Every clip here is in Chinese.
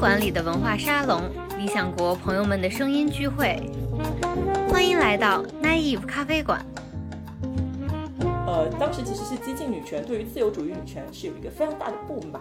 馆里的文化沙龙，理想国朋友们的声音聚会。欢迎来到 Naive 咖啡馆。呃，当时其实是激进女权对于自由主义女权是有一个非常大的不满。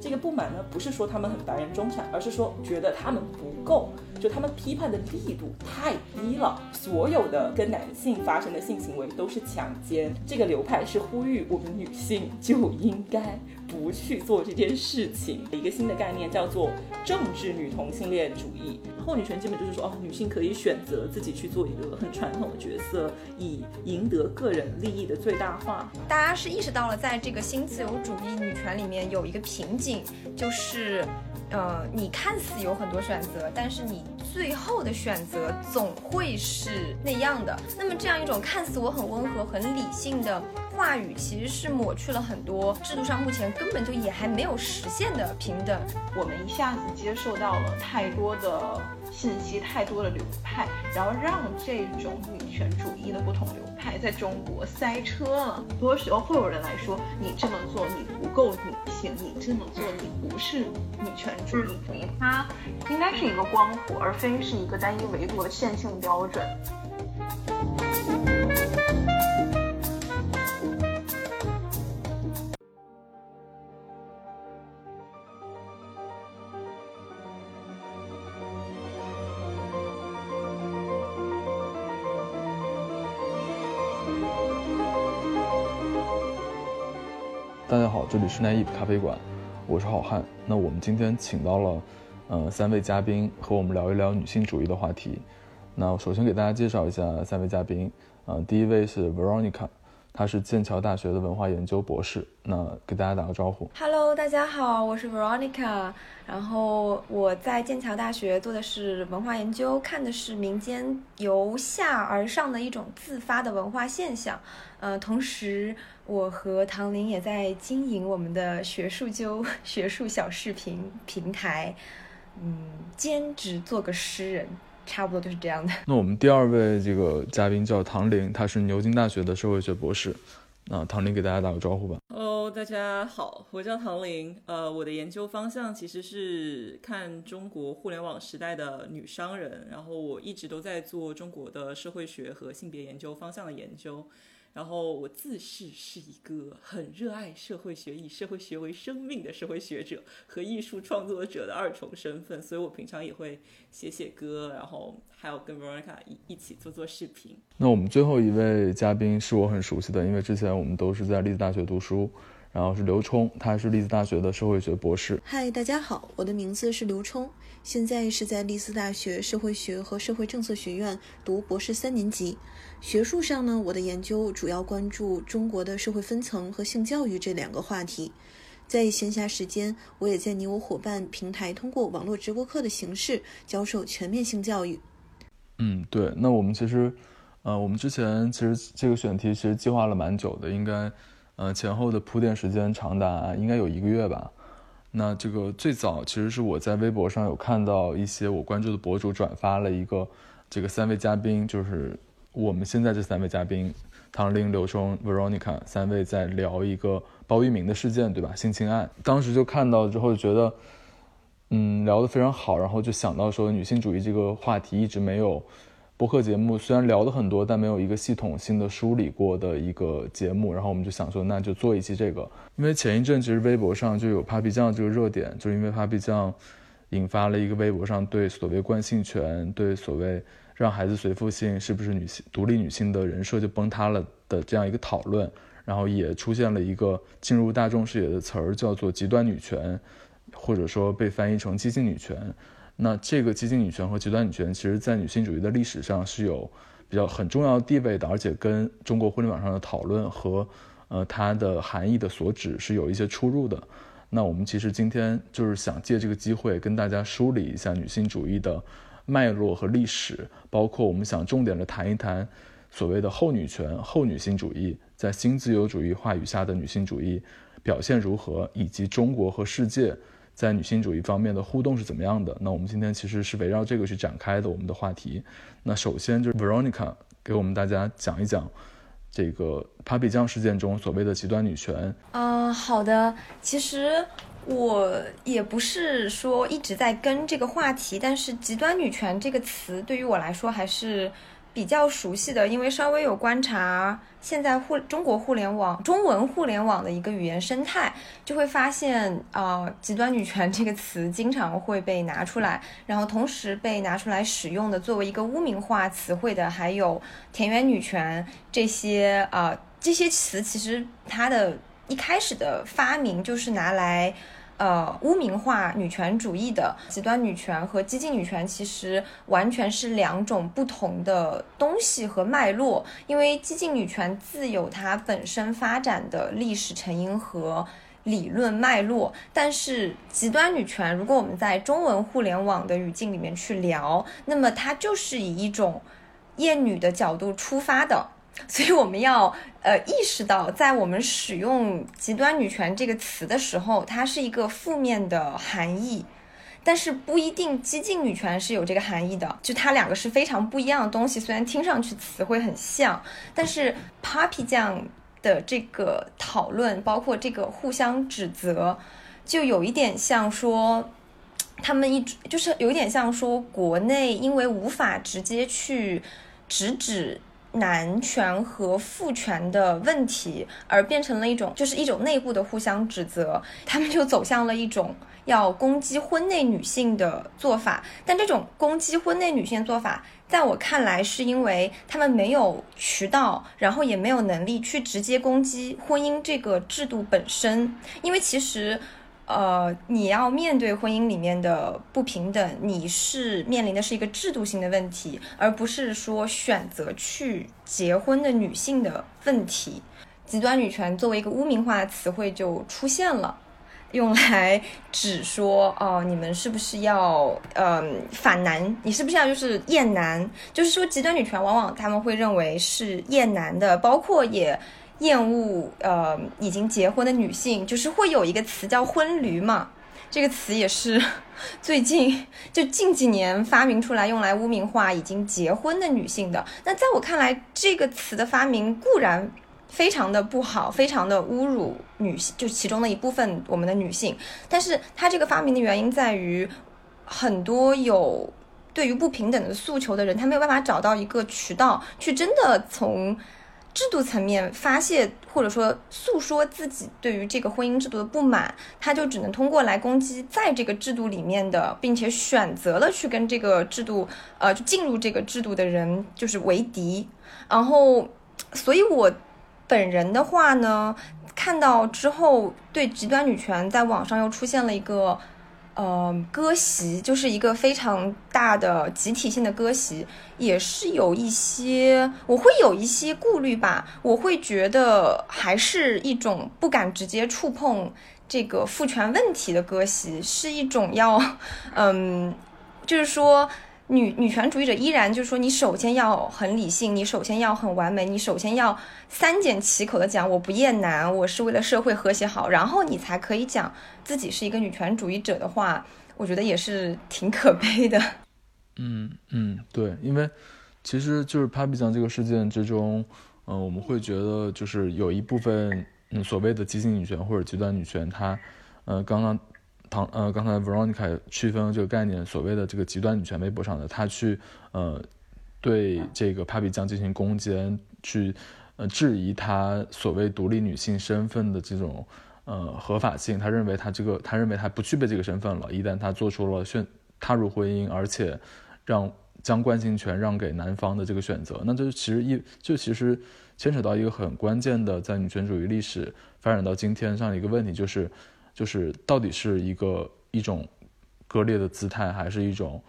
这个不满呢，不是说她们很白人中产，而是说觉得她们不够，就他们批判的力度太低了。所有的跟男性发生的性行为都是强奸。这个流派是呼吁我们女性就应该。不去做这件事情，一个新的概念叫做政治女同性恋主义。后女权基本就是说，哦，女性可以选择自己去做一个很传统的角色，以赢得个人利益的最大化。大家是意识到了，在这个新自由主义女权里面有一个瓶颈，就是，呃，你看似有很多选择，但是你最后的选择总会是那样的。那么这样一种看似我很温和、很理性的。话语其实是抹去了很多制度上目前根本就也还没有实现的平等。我们一下子接受到了太多的信息，太多的流派，然后让这种女权主义的不同流派在中国塞车了。很多时候会有人来说，你这么做你不够女性，你这么做你不是女权主义。它应该是一个光谱，而非是一个单一维度的线性标准。这里是奈伊咖啡馆，我是好汉。那我们今天请到了，呃，三位嘉宾和我们聊一聊女性主义的话题。那首先给大家介绍一下三位嘉宾，呃，第一位是 Veronica。他是剑桥大学的文化研究博士，那给大家打个招呼。Hello，大家好，我是 Veronica。然后我在剑桥大学做的是文化研究，看的是民间由下而上的一种自发的文化现象。呃，同时我和唐林也在经营我们的学术纠 学术小视频平台，嗯，兼职做个诗人。差不多就是这样的。那我们第二位这个嘉宾叫唐玲，她是牛津大学的社会学博士。那唐玲给大家打个招呼吧。Hello，大家好，我叫唐玲。呃，我的研究方向其实是看中国互联网时代的女商人，然后我一直都在做中国的社会学和性别研究方向的研究。然后我自视是一个很热爱社会学、以社会学为生命的社会学者和艺术创作者的二重身份，所以我平常也会写写歌，然后还有跟 Veronica 一一起做做视频。那我们最后一位嘉宾是我很熟悉的，因为之前我们都是在利兹大学读书。然后是刘冲，他是利兹大学的社会学博士。嗨，大家好，我的名字是刘冲，现在是在利兹大学社会学和社会政策学院读博士三年级。学术上呢，我的研究主要关注中国的社会分层和性教育这两个话题。在闲暇时间，我也在你我伙伴平台通过网络直播课的形式教授全面性教育。嗯，对。那我们其实，呃，我们之前其实这个选题其实计划了蛮久的，应该。呃，前后的铺垫时间长达应该有一个月吧。那这个最早其实是我在微博上有看到一些我关注的博主转发了一个这个三位嘉宾，就是我们现在这三位嘉宾唐玲、刘冲、Veronica 三位在聊一个包玉明的事件，对吧？性侵案。当时就看到之后就觉得，嗯，聊得非常好，然后就想到说女性主义这个话题一直没有。播客节目虽然聊了很多，但没有一个系统性的梳理过的一个节目。然后我们就想说，那就做一期这个。因为前一阵其实微博上就有 Papi 酱这个热点，就是因为 Papi 酱引发了一个微博上对所谓惯性权、对所谓让孩子随父姓是不是女性独立女性的人设就崩塌了的这样一个讨论。然后也出现了一个进入大众视野的词儿，叫做极端女权，或者说被翻译成激进女权。那这个激进女权和极端女权，其实在女性主义的历史上是有比较很重要地位的，而且跟中国互联网上的讨论和呃它的含义的所指是有一些出入的。那我们其实今天就是想借这个机会跟大家梳理一下女性主义的脉络和历史，包括我们想重点的谈一谈所谓的后女权、后女性主义在新自由主义话语下的女性主义表现如何，以及中国和世界。在女性主义方面的互动是怎么样的？那我们今天其实是围绕这个去展开的我们的话题。那首先就是 Veronica 给我们大家讲一讲这个 Papi 酱事件中所谓的极端女权。啊，好的。其实我也不是说一直在跟这个话题，但是极端女权这个词对于我来说还是比较熟悉的，因为稍微有观察现在互中国互联网中文互联网的一个语言生态，就会发现啊，极端女权这个词经常会被拿出来，然后同时被拿出来使用的作为一个污名化词汇的，还有田园女权这些啊这些词，其实它的一开始的发明就是拿来。呃，污名化女权主义的极端女权和激进女权其实完全是两种不同的东西和脉络，因为激进女权自有它本身发展的历史成因和理论脉络，但是极端女权，如果我们在中文互联网的语境里面去聊，那么它就是以一种厌女的角度出发的。所以我们要呃意识到，在我们使用“极端女权”这个词的时候，它是一个负面的含义，但是不一定激进女权是有这个含义的，就它两个是非常不一样的东西。虽然听上去词汇很像，但是 Papi 酱的这个讨论，包括这个互相指责，就有一点像说，他们一直就是有点像说，国内因为无法直接去直指。男权和父权的问题，而变成了一种，就是一种内部的互相指责，他们就走向了一种要攻击婚内女性的做法。但这种攻击婚内女性做法，在我看来，是因为他们没有渠道，然后也没有能力去直接攻击婚姻这个制度本身，因为其实。呃，你要面对婚姻里面的不平等，你是面临的是一个制度性的问题，而不是说选择去结婚的女性的问题。极端女权作为一个污名化的词汇就出现了，用来指说哦，你们是不是要嗯反男？你是不是要就是厌男？就是说极端女权往往他们会认为是厌男的，包括也。厌恶呃已经结婚的女性，就是会有一个词叫“婚驴”嘛，这个词也是最近就近几年发明出来，用来污名化已经结婚的女性的。那在我看来，这个词的发明固然非常的不好，非常的侮辱女性，就其中的一部分我们的女性。但是它这个发明的原因在于，很多有对于不平等的诉求的人，他没有办法找到一个渠道去真的从。制度层面发泄或者说诉说自己对于这个婚姻制度的不满，他就只能通过来攻击在这个制度里面的，并且选择了去跟这个制度，呃，就进入这个制度的人就是为敌。然后，所以我本人的话呢，看到之后，对极端女权在网上又出现了一个。呃，歌席就是一个非常大的集体性的歌席，也是有一些，我会有一些顾虑吧。我会觉得还是一种不敢直接触碰这个父权问题的歌席，是一种要，嗯，就是说。女女权主义者依然就是说，你首先要很理性，你首先要很完美，你首先要三缄其口的讲我不厌男，我是为了社会和谐好，然后你才可以讲自己是一个女权主义者的话，我觉得也是挺可悲的。嗯嗯，对，因为其实就是 Papi 酱这个事件之中，嗯，我们会觉得就是有一部分嗯所谓的激进女权或者极端女权，她，呃，刚刚。唐呃，刚才 Veronica 区分这个概念，所谓的这个极端女权微博上的，他去呃对这个 Papi 酱进行攻坚，去呃质疑她所谓独立女性身份的这种呃合法性。他认为他这个，他认为他不具备这个身份了。一旦他做出了选踏入婚姻，而且让将惯性权让给男方的这个选择，那这其实一就其实牵扯到一个很关键的，在女权主义历史发展到今天上的一个问题，就是。就是到底是一个一种割裂的姿态，还是一种，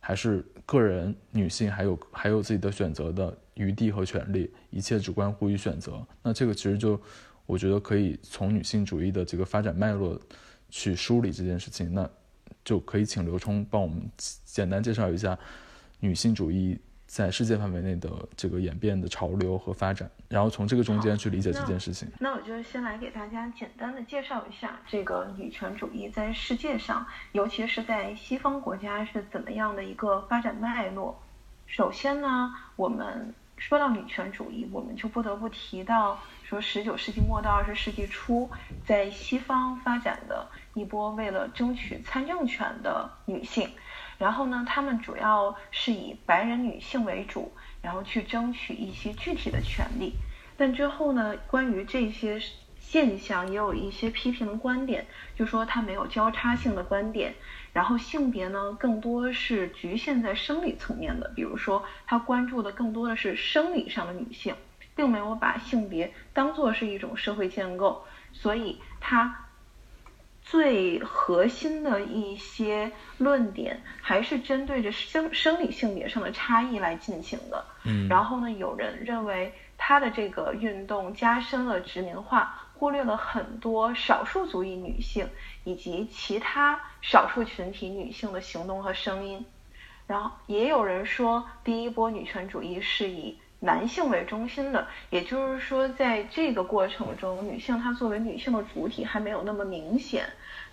还是个人女性还有还有自己的选择的余地和权利，一切只关乎于选择。那这个其实就我觉得可以从女性主义的这个发展脉络去梳理这件事情。那就可以请刘冲帮我们简单介绍一下女性主义。在世界范围内的这个演变的潮流和发展，然后从这个中间去理解这件事情。那我就先来给大家简单的介绍一下这个女权主义在世界上，尤其是在西方国家是怎么样的一个发展脉络。首先呢，我们说到女权主义，我们就不得不提到说十九世纪末到二十世纪初，在西方发展的一波为了争取参政权的女性。然后呢，他们主要是以白人女性为主，然后去争取一些具体的权利。但之后呢，关于这些现象也有一些批评的观点，就说它没有交叉性的观点。然后性别呢，更多是局限在生理层面的，比如说他关注的更多的是生理上的女性，并没有把性别当做是一种社会建构。所以他最核心的一些论点还是针对着生生理性别上的差异来进行的。嗯，然后呢，有人认为他的这个运动加深了殖民化。忽略了很多少数族裔女性以及其他少数群体女性的行动和声音，然后也有人说，第一波女权主义是以男性为中心的，也就是说，在这个过程中，女性她作为女性的主体还没有那么明显。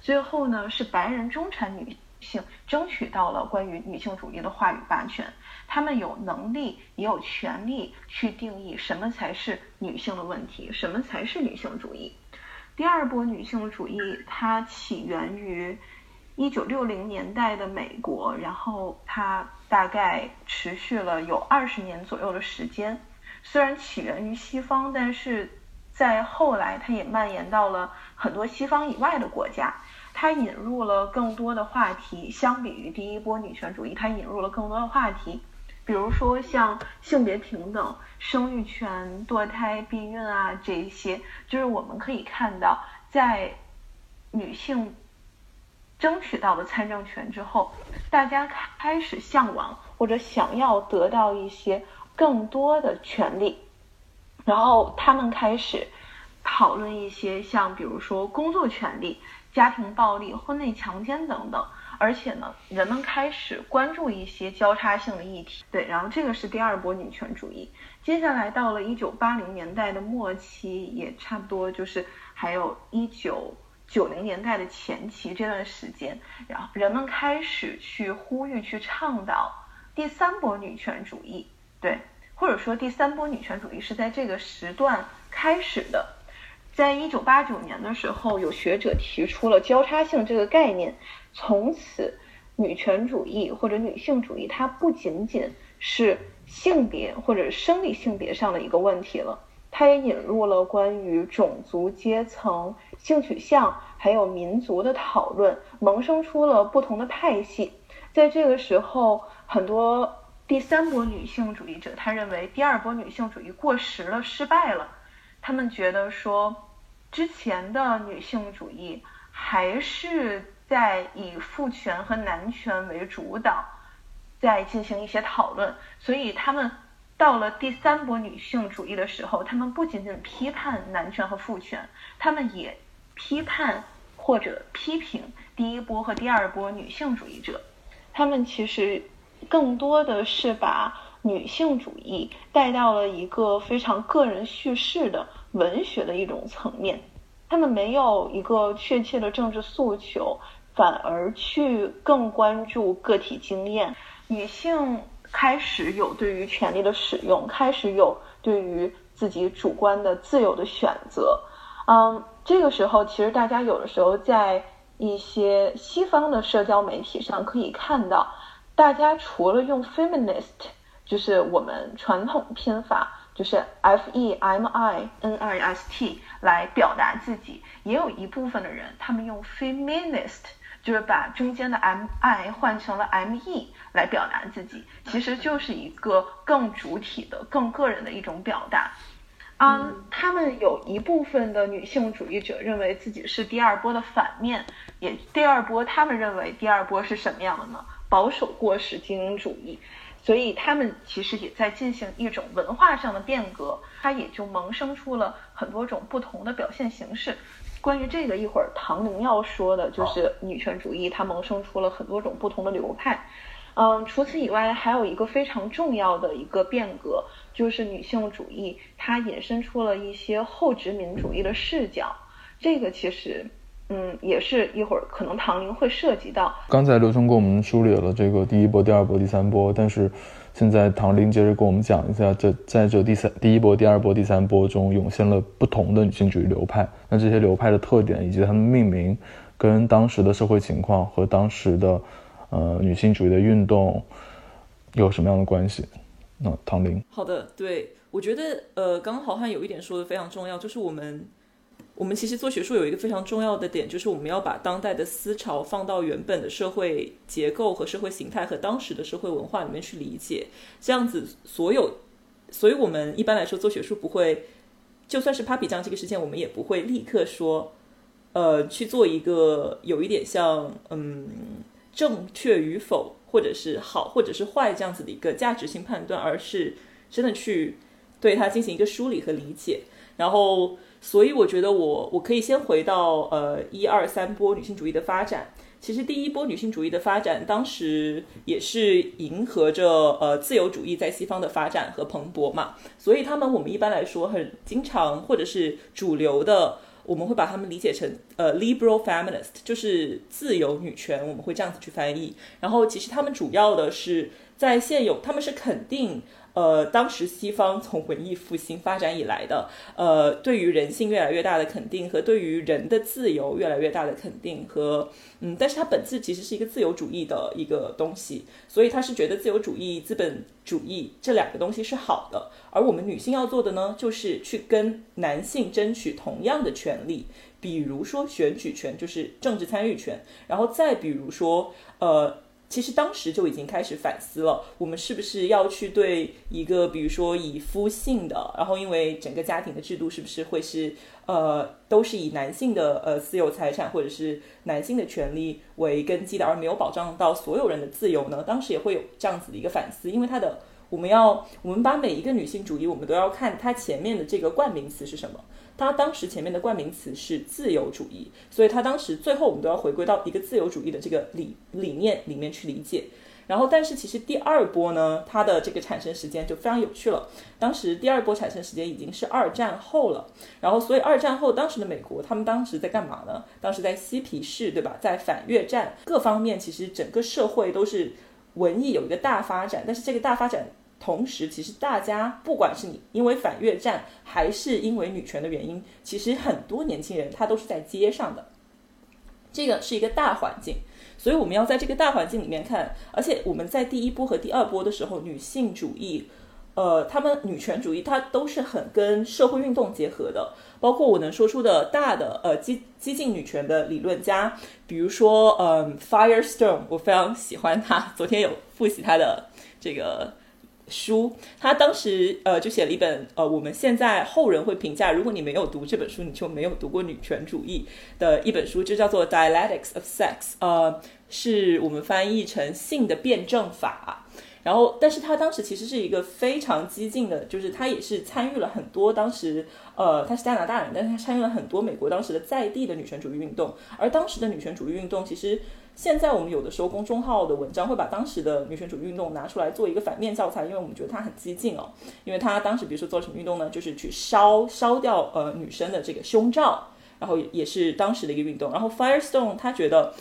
最后呢，是白人中产女性争取到了关于女性主义的话语霸权。她们有能力也有权利去定义什么才是女性的问题，什么才是女性主义。第二波女性主义它起源于一九六零年代的美国，然后它大概持续了有二十年左右的时间。虽然起源于西方，但是在后来它也蔓延到了很多西方以外的国家。它引入了更多的话题，相比于第一波女权主义，它引入了更多的话题。比如说像性别平等、生育权、堕胎、避孕啊，这些就是我们可以看到，在女性争取到了参政权之后，大家开始向往或者想要得到一些更多的权利，然后他们开始讨论一些像比如说工作权利、家庭暴力、婚内强奸等等。而且呢，人们开始关注一些交叉性的议题，对，然后这个是第二波女权主义。接下来到了一九八零年代的末期，也差不多就是还有一九九零年代的前期这段时间，然后人们开始去呼吁、去倡导第三波女权主义，对，或者说第三波女权主义是在这个时段开始的。在一九八九年的时候，有学者提出了交叉性这个概念。从此，女权主义或者女性主义，它不仅仅是性别或者生理性别上的一个问题了，它也引入了关于种族、阶层、性取向还有民族的讨论，萌生出了不同的派系。在这个时候，很多第三波女性主义者，他认为第二波女性主义过时了、失败了。他们觉得说，之前的女性主义还是。在以父权和男权为主导，在进行一些讨论，所以他们到了第三波女性主义的时候，他们不仅仅批判男权和父权，他们也批判或者批评第一波和第二波女性主义者。他们其实更多的是把女性主义带到了一个非常个人叙事的文学的一种层面，他们没有一个确切的政治诉求。反而去更关注个体经验，女性开始有对于权利的使用，开始有对于自己主观的自由的选择。嗯，这个时候其实大家有的时候在一些西方的社交媒体上可以看到，大家除了用 feminist，就是我们传统拼法，就是 f e m i n i s t 来表达自己，也有一部分的人他们用 feminist。就是把中间的 m i 换成了 m e 来表达自己，其实就是一个更主体的、更个人的一种表达。嗯，他们有一部分的女性主义者认为自己是第二波的反面，也第二波，他们认为第二波是什么样的呢？保守过时精英主义，所以他们其实也在进行一种文化上的变革，它也就萌生出了很多种不同的表现形式。关于这个，一会儿唐宁要说的就是女权主义，它萌生出了很多种不同的流派。嗯，除此以外，还有一个非常重要的一个变革，就是女性主义它引申出了一些后殖民主义的视角。这个其实嗯，也是一会儿可能唐玲会涉及到。刚才刘聪给我们梳理了这个第一波、第二波、第三波，但是现在唐玲接着跟我们讲一下，这在这第三、第一波、第二波、第三波中涌现了不同的女性主义流派。那这些流派的特点以及它们命名，跟当时的社会情况和当时的呃女性主义的运动有什么样的关系？那唐玲，好的，对我觉得呃，刚刚好汉有一点说的非常重要，就是我们。我们其实做学术有一个非常重要的点，就是我们要把当代的思潮放到原本的社会结构和社会形态和当时的社会文化里面去理解。这样子，所有，所以我们一般来说做学术不会，就算是 Papi 酱这个事件，我们也不会立刻说，呃，去做一个有一点像嗯正确与否，或者是好或者是坏这样子的一个价值性判断，而是真的去对它进行一个梳理和理解，然后。所以我觉得我我可以先回到呃一二三波女性主义的发展。其实第一波女性主义的发展，当时也是迎合着呃自由主义在西方的发展和蓬勃嘛。所以他们我们一般来说很经常或者是主流的，我们会把他们理解成呃 liberal feminist，就是自由女权，我们会这样子去翻译。然后其实他们主要的是在现有，他们是肯定。呃，当时西方从文艺复兴发展以来的，呃，对于人性越来越大的肯定和对于人的自由越来越大的肯定和，嗯，但是它本质其实是一个自由主义的一个东西，所以他是觉得自由主义、资本主义这两个东西是好的，而我们女性要做的呢，就是去跟男性争取同样的权利，比如说选举权，就是政治参与权，然后再比如说，呃。其实当时就已经开始反思了，我们是不是要去对一个，比如说以夫性的，然后因为整个家庭的制度是不是会是呃都是以男性的呃私有财产或者是男性的权利为根基的，而没有保障到所有人的自由呢？当时也会有这样子的一个反思，因为它的我们要我们把每一个女性主义，我们都要看它前面的这个冠名词是什么。他当时前面的冠名词是自由主义，所以他当时最后我们都要回归到一个自由主义的这个理理念里面去理解。然后，但是其实第二波呢，它的这个产生时间就非常有趣了。当时第二波产生时间已经是二战后了。然后，所以二战后当时的美国，他们当时在干嘛呢？当时在嬉皮士，对吧？在反越战各方面，其实整个社会都是文艺有一个大发展，但是这个大发展。同时，其实大家不管是你因为反越战，还是因为女权的原因，其实很多年轻人他都是在街上的。这个是一个大环境，所以我们要在这个大环境里面看。而且我们在第一波和第二波的时候，女性主义，呃，他们女权主义，它都是很跟社会运动结合的。包括我能说出的大的呃激激进女权的理论家，比如说嗯，Firestone，我非常喜欢他。昨天有复习他的这个。书，他当时呃就写了一本呃，我们现在后人会评价，如果你没有读这本书，你就没有读过女权主义的一本书，就叫做《Dialectics of Sex》，呃，是我们翻译成性的辩证法。然后，但是他当时其实是一个非常激进的，就是他也是参与了很多当时呃，他是加拿大人，但是他参与了很多美国当时的在地的女权主义运动，而当时的女权主义运动其实。现在我们有的时候公众号的文章会把当时的女权主义运动拿出来做一个反面教材，因为我们觉得它很激进哦。因为他当时比如说做什么运动呢？就是去烧烧掉呃女生的这个胸罩，然后也是当时的一个运动。然后 Firestone 他觉得，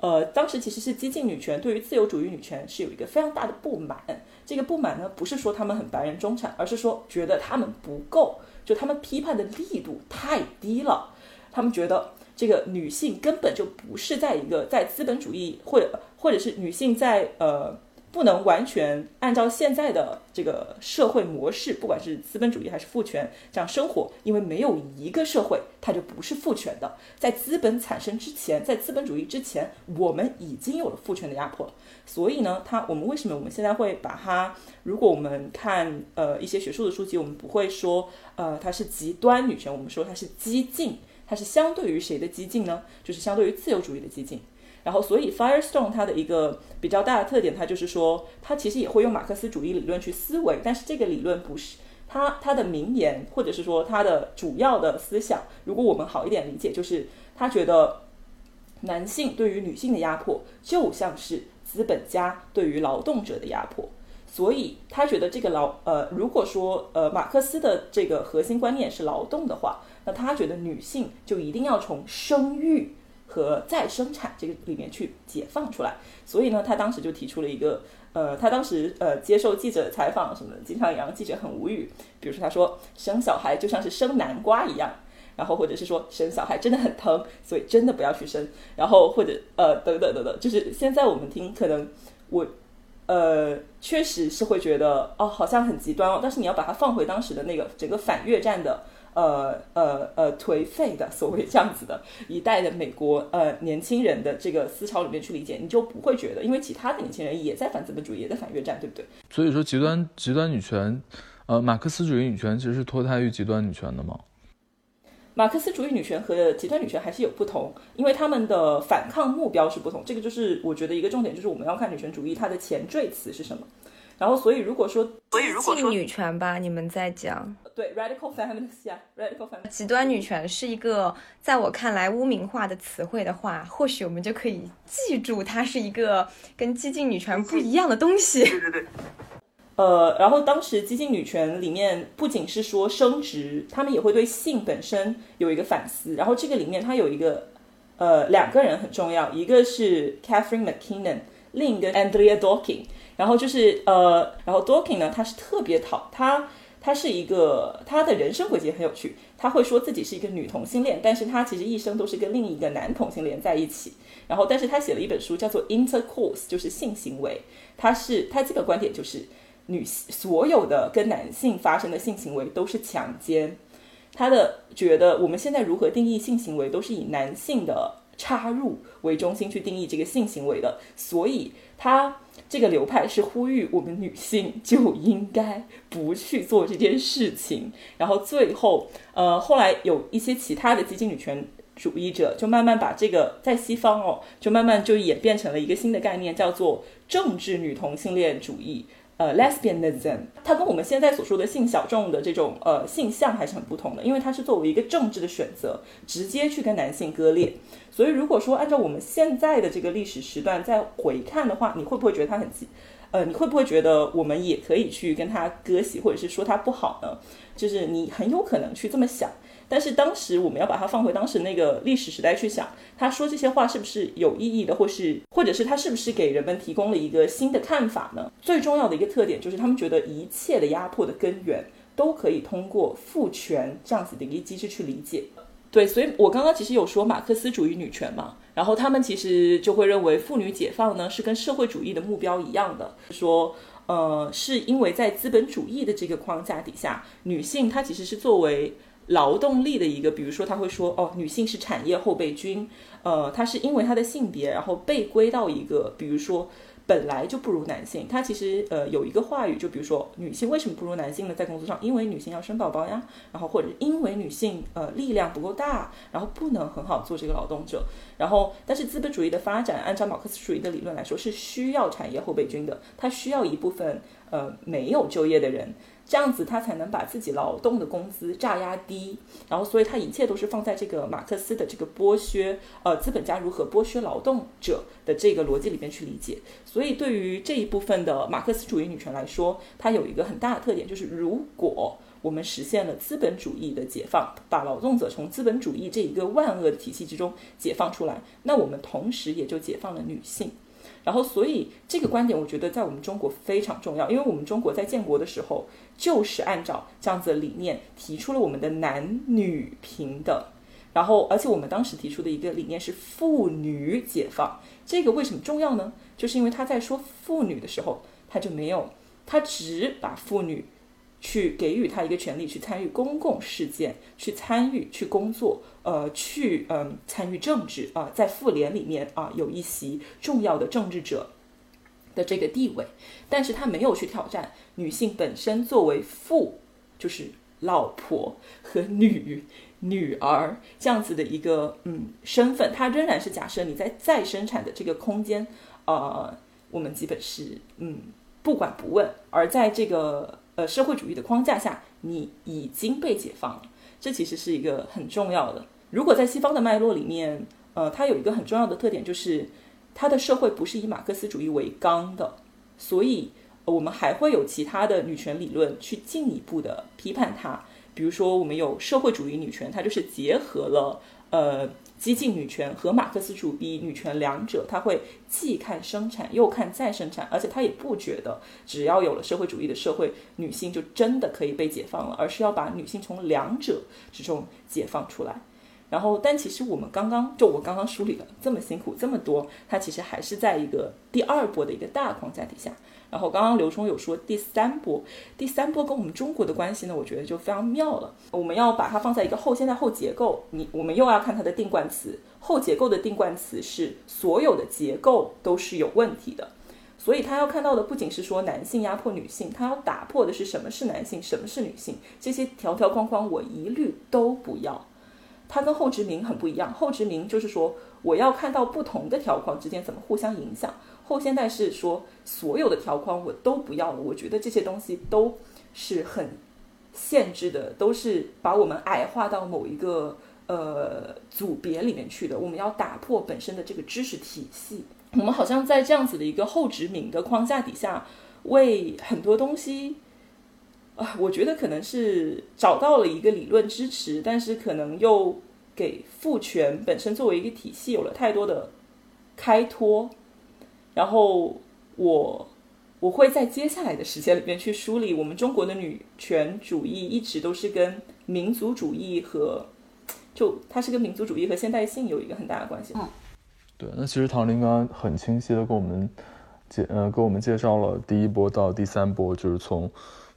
呃，当时其实是激进女权对于自由主义女权是有一个非常大的不满。这个不满呢，不是说他们很白人中产，而是说觉得他们不够，就他们批判的力度太低了，他们觉得。这个女性根本就不是在一个在资本主义，或者或者是女性在呃不能完全按照现在的这个社会模式，不管是资本主义还是父权这样生活，因为没有一个社会它就不是父权的。在资本产生之前，在资本主义之前，我们已经有了父权的压迫。所以呢，它我们为什么我们现在会把它？如果我们看呃一些学术的书籍，我们不会说呃它是极端女权，我们说它是激进。它是相对于谁的激进呢？就是相对于自由主义的激进。然后，所以 Firestone 它的一个比较大的特点，它就是说，它其实也会用马克思主义理论去思维，但是这个理论不是它它的名言，或者是说它的主要的思想。如果我们好一点理解，就是他觉得男性对于女性的压迫，就像是资本家对于劳动者的压迫。所以他觉得这个劳呃，如果说呃马克思的这个核心观念是劳动的话。那他觉得女性就一定要从生育和再生产这个里面去解放出来。所以呢，他当时就提出了一个，呃，他当时呃接受记者采访什么的，经常也让记者很无语。比如说他说生小孩就像是生南瓜一样。然后或者是说生小孩真的很疼，所以真的不要去生。然后或者呃等等等等，就是现在我们听可能我呃确实是会觉得哦好像很极端哦，但是你要把它放回当时的那个整个反越战的呃呃呃颓废的所谓这样子的一代的美国呃年轻人的这个思潮里面去理解，你就不会觉得，因为其他的年轻人也在反资本主义，也在反越战，对不对？所以说极端极端女权，呃马克思主义女权其实是脱胎于极端女权的吗？马克思主义女权和极端女权还是有不同，因为他们的反抗目标是不同。这个就是我觉得一个重点，就是我们要看女权主义它的前缀词是什么。然后，所以如果说，所以如果说女权吧，你们在讲对 radical feminist 呀，radical feminist。极端女权是一个在我看来污名化的词汇的话，或许我们就可以记住它是一个跟激进女权不一样的东西。对对对。呃，然后当时激进女权里面不仅是说生殖，他们也会对性本身有一个反思。然后这个里面它有一个呃两个人很重要，一个是 Catherine McKinnon，另一个 Andrea Dworkin。然后就是呃，然后 Dorkin 呢，他是特别讨他，他是一个他的人生轨迹很有趣，他会说自己是一个女同性恋，但是他其实一生都是跟另一个男同性恋在一起。然后但是他写了一本书叫做 Intercourse，就是性行为。他是他基本观点就是。女所有的跟男性发生的性行为都是强奸，他的觉得我们现在如何定义性行为，都是以男性的插入为中心去定义这个性行为的，所以他这个流派是呼吁我们女性就应该不去做这件事情。然后最后，呃，后来有一些其他的激进女权主义者就慢慢把这个在西方哦，就慢慢就演变成了一个新的概念，叫做政治女同性恋主义。呃，lesbianism，它跟我们现在所说的性小众的这种呃性向还是很不同的，因为它是作为一个政治的选择，直接去跟男性割裂。所以如果说按照我们现在的这个历史时段再回看的话，你会不会觉得它很，呃，你会不会觉得我们也可以去跟他割席，或者是说他不好呢？就是你很有可能去这么想。但是当时我们要把它放回当时那个历史时代去想，他说这些话是不是有意义的，或是或者是他是不是给人们提供了一个新的看法呢？最重要的一个特点就是他们觉得一切的压迫的根源都可以通过父权这样子的一个机制去理解。对，所以我刚刚其实有说马克思主义女权嘛，然后他们其实就会认为妇女解放呢是跟社会主义的目标一样的，说呃是因为在资本主义的这个框架底下，女性她其实是作为。劳动力的一个，比如说他会说，哦，女性是产业后备军，呃，她是因为她的性别，然后被归到一个，比如说本来就不如男性。他其实呃有一个话语，就比如说女性为什么不如男性呢？在工作上，因为女性要生宝宝呀，然后或者因为女性呃力量不够大，然后不能很好做这个劳动者。然后，但是资本主义的发展，按照马克思主义的理论来说，是需要产业后备军的，它需要一部分呃没有就业的人。这样子，他才能把自己劳动的工资榨压低，然后，所以他一切都是放在这个马克思的这个剥削，呃，资本家如何剥削劳动者的这个逻辑里面去理解。所以，对于这一部分的马克思主义女权来说，它有一个很大的特点，就是如果我们实现了资本主义的解放，把劳动者从资本主义这一个万恶的体系之中解放出来，那我们同时也就解放了女性。然后，所以这个观点，我觉得在我们中国非常重要，因为我们中国在建国的时候，就是按照这样子的理念提出了我们的男女平等。然后，而且我们当时提出的一个理念是妇女解放。这个为什么重要呢？就是因为他在说妇女的时候，他就没有，他只把妇女。去给予他一个权利，去参与公共事件，去参与，去工作，呃，去嗯参与政治啊，在妇联里面啊有一席重要的政治者的这个地位，但是他没有去挑战女性本身作为父，就是老婆和女女儿这样子的一个嗯身份，他仍然是假设你在再生产的这个空间，呃，我们基本是嗯不管不问，而在这个。呃，社会主义的框架下，你已经被解放了，这其实是一个很重要的。如果在西方的脉络里面，呃，它有一个很重要的特点，就是它的社会不是以马克思主义为纲的，所以我们还会有其他的女权理论去进一步的批判它。比如说，我们有社会主义女权，它就是结合了呃。激进女权和马克思主义女权两者，它会既看生产又看再生产，而且它也不觉得只要有了社会主义的社会，女性就真的可以被解放了，而是要把女性从两者之中解放出来。然后，但其实我们刚刚就我刚刚梳理了这么辛苦这么多，它其实还是在一个第二波的一个大框架底下。然后刚刚刘冲有说第三波，第三波跟我们中国的关系呢，我觉得就非常妙了。我们要把它放在一个后现代后结构，你我们又要看它的定冠词，后结构的定冠词是所有的结构都是有问题的，所以他要看到的不仅是说男性压迫女性，他要打破的是什么是男性，什么是女性，这些条条框框我一律都不要。它跟后殖民很不一样，后殖民就是说我要看到不同的条框之间怎么互相影响。后现代是说所有的条框我都不要了，我觉得这些东西都是很限制的，都是把我们矮化到某一个呃组别里面去的。我们要打破本身的这个知识体系，我们好像在这样子的一个后殖民的框架底下，为很多东西。啊，我觉得可能是找到了一个理论支持，但是可能又给父权本身作为一个体系有了太多的开脱。然后我我会在接下来的时间里面去梳理我们中国的女权主义，一直都是跟民族主义和就它是跟民族主义和现代性有一个很大的关系。嗯，对。那其实唐林刚刚很清晰的跟我们介呃给我们介绍了第一波到第三波，就是从。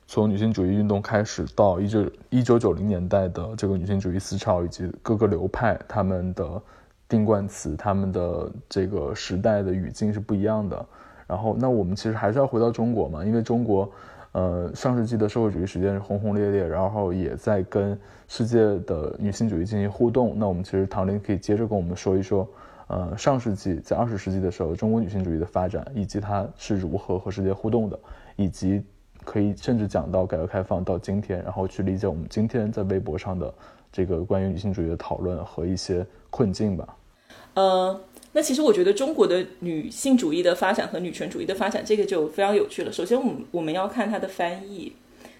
从女性主义运动开始到一九一九九零年代的这个女性主义思潮以及各个流派，他们的定冠词、他们的这个时代的语境是不一样的。然后，那我们其实还是要回到中国嘛，因为中国，呃，上世纪的社会主义实践是轰轰烈烈，然后也在跟世界的女性主义进行互动。那我们其实唐林可以接着跟我们说一说，呃，上世纪在二十世纪的时候，中国女性主义的发展以及它是如何和世界互动的，以及。可以甚至讲到改革开放到今天，然后去理解我们今天在微博上的这个关于女性主义的讨论和一些困境吧。呃，那其实我觉得中国的女性主义的发展和女权主义的发展，这个就非常有趣了。首先，我们我们要看它的翻译。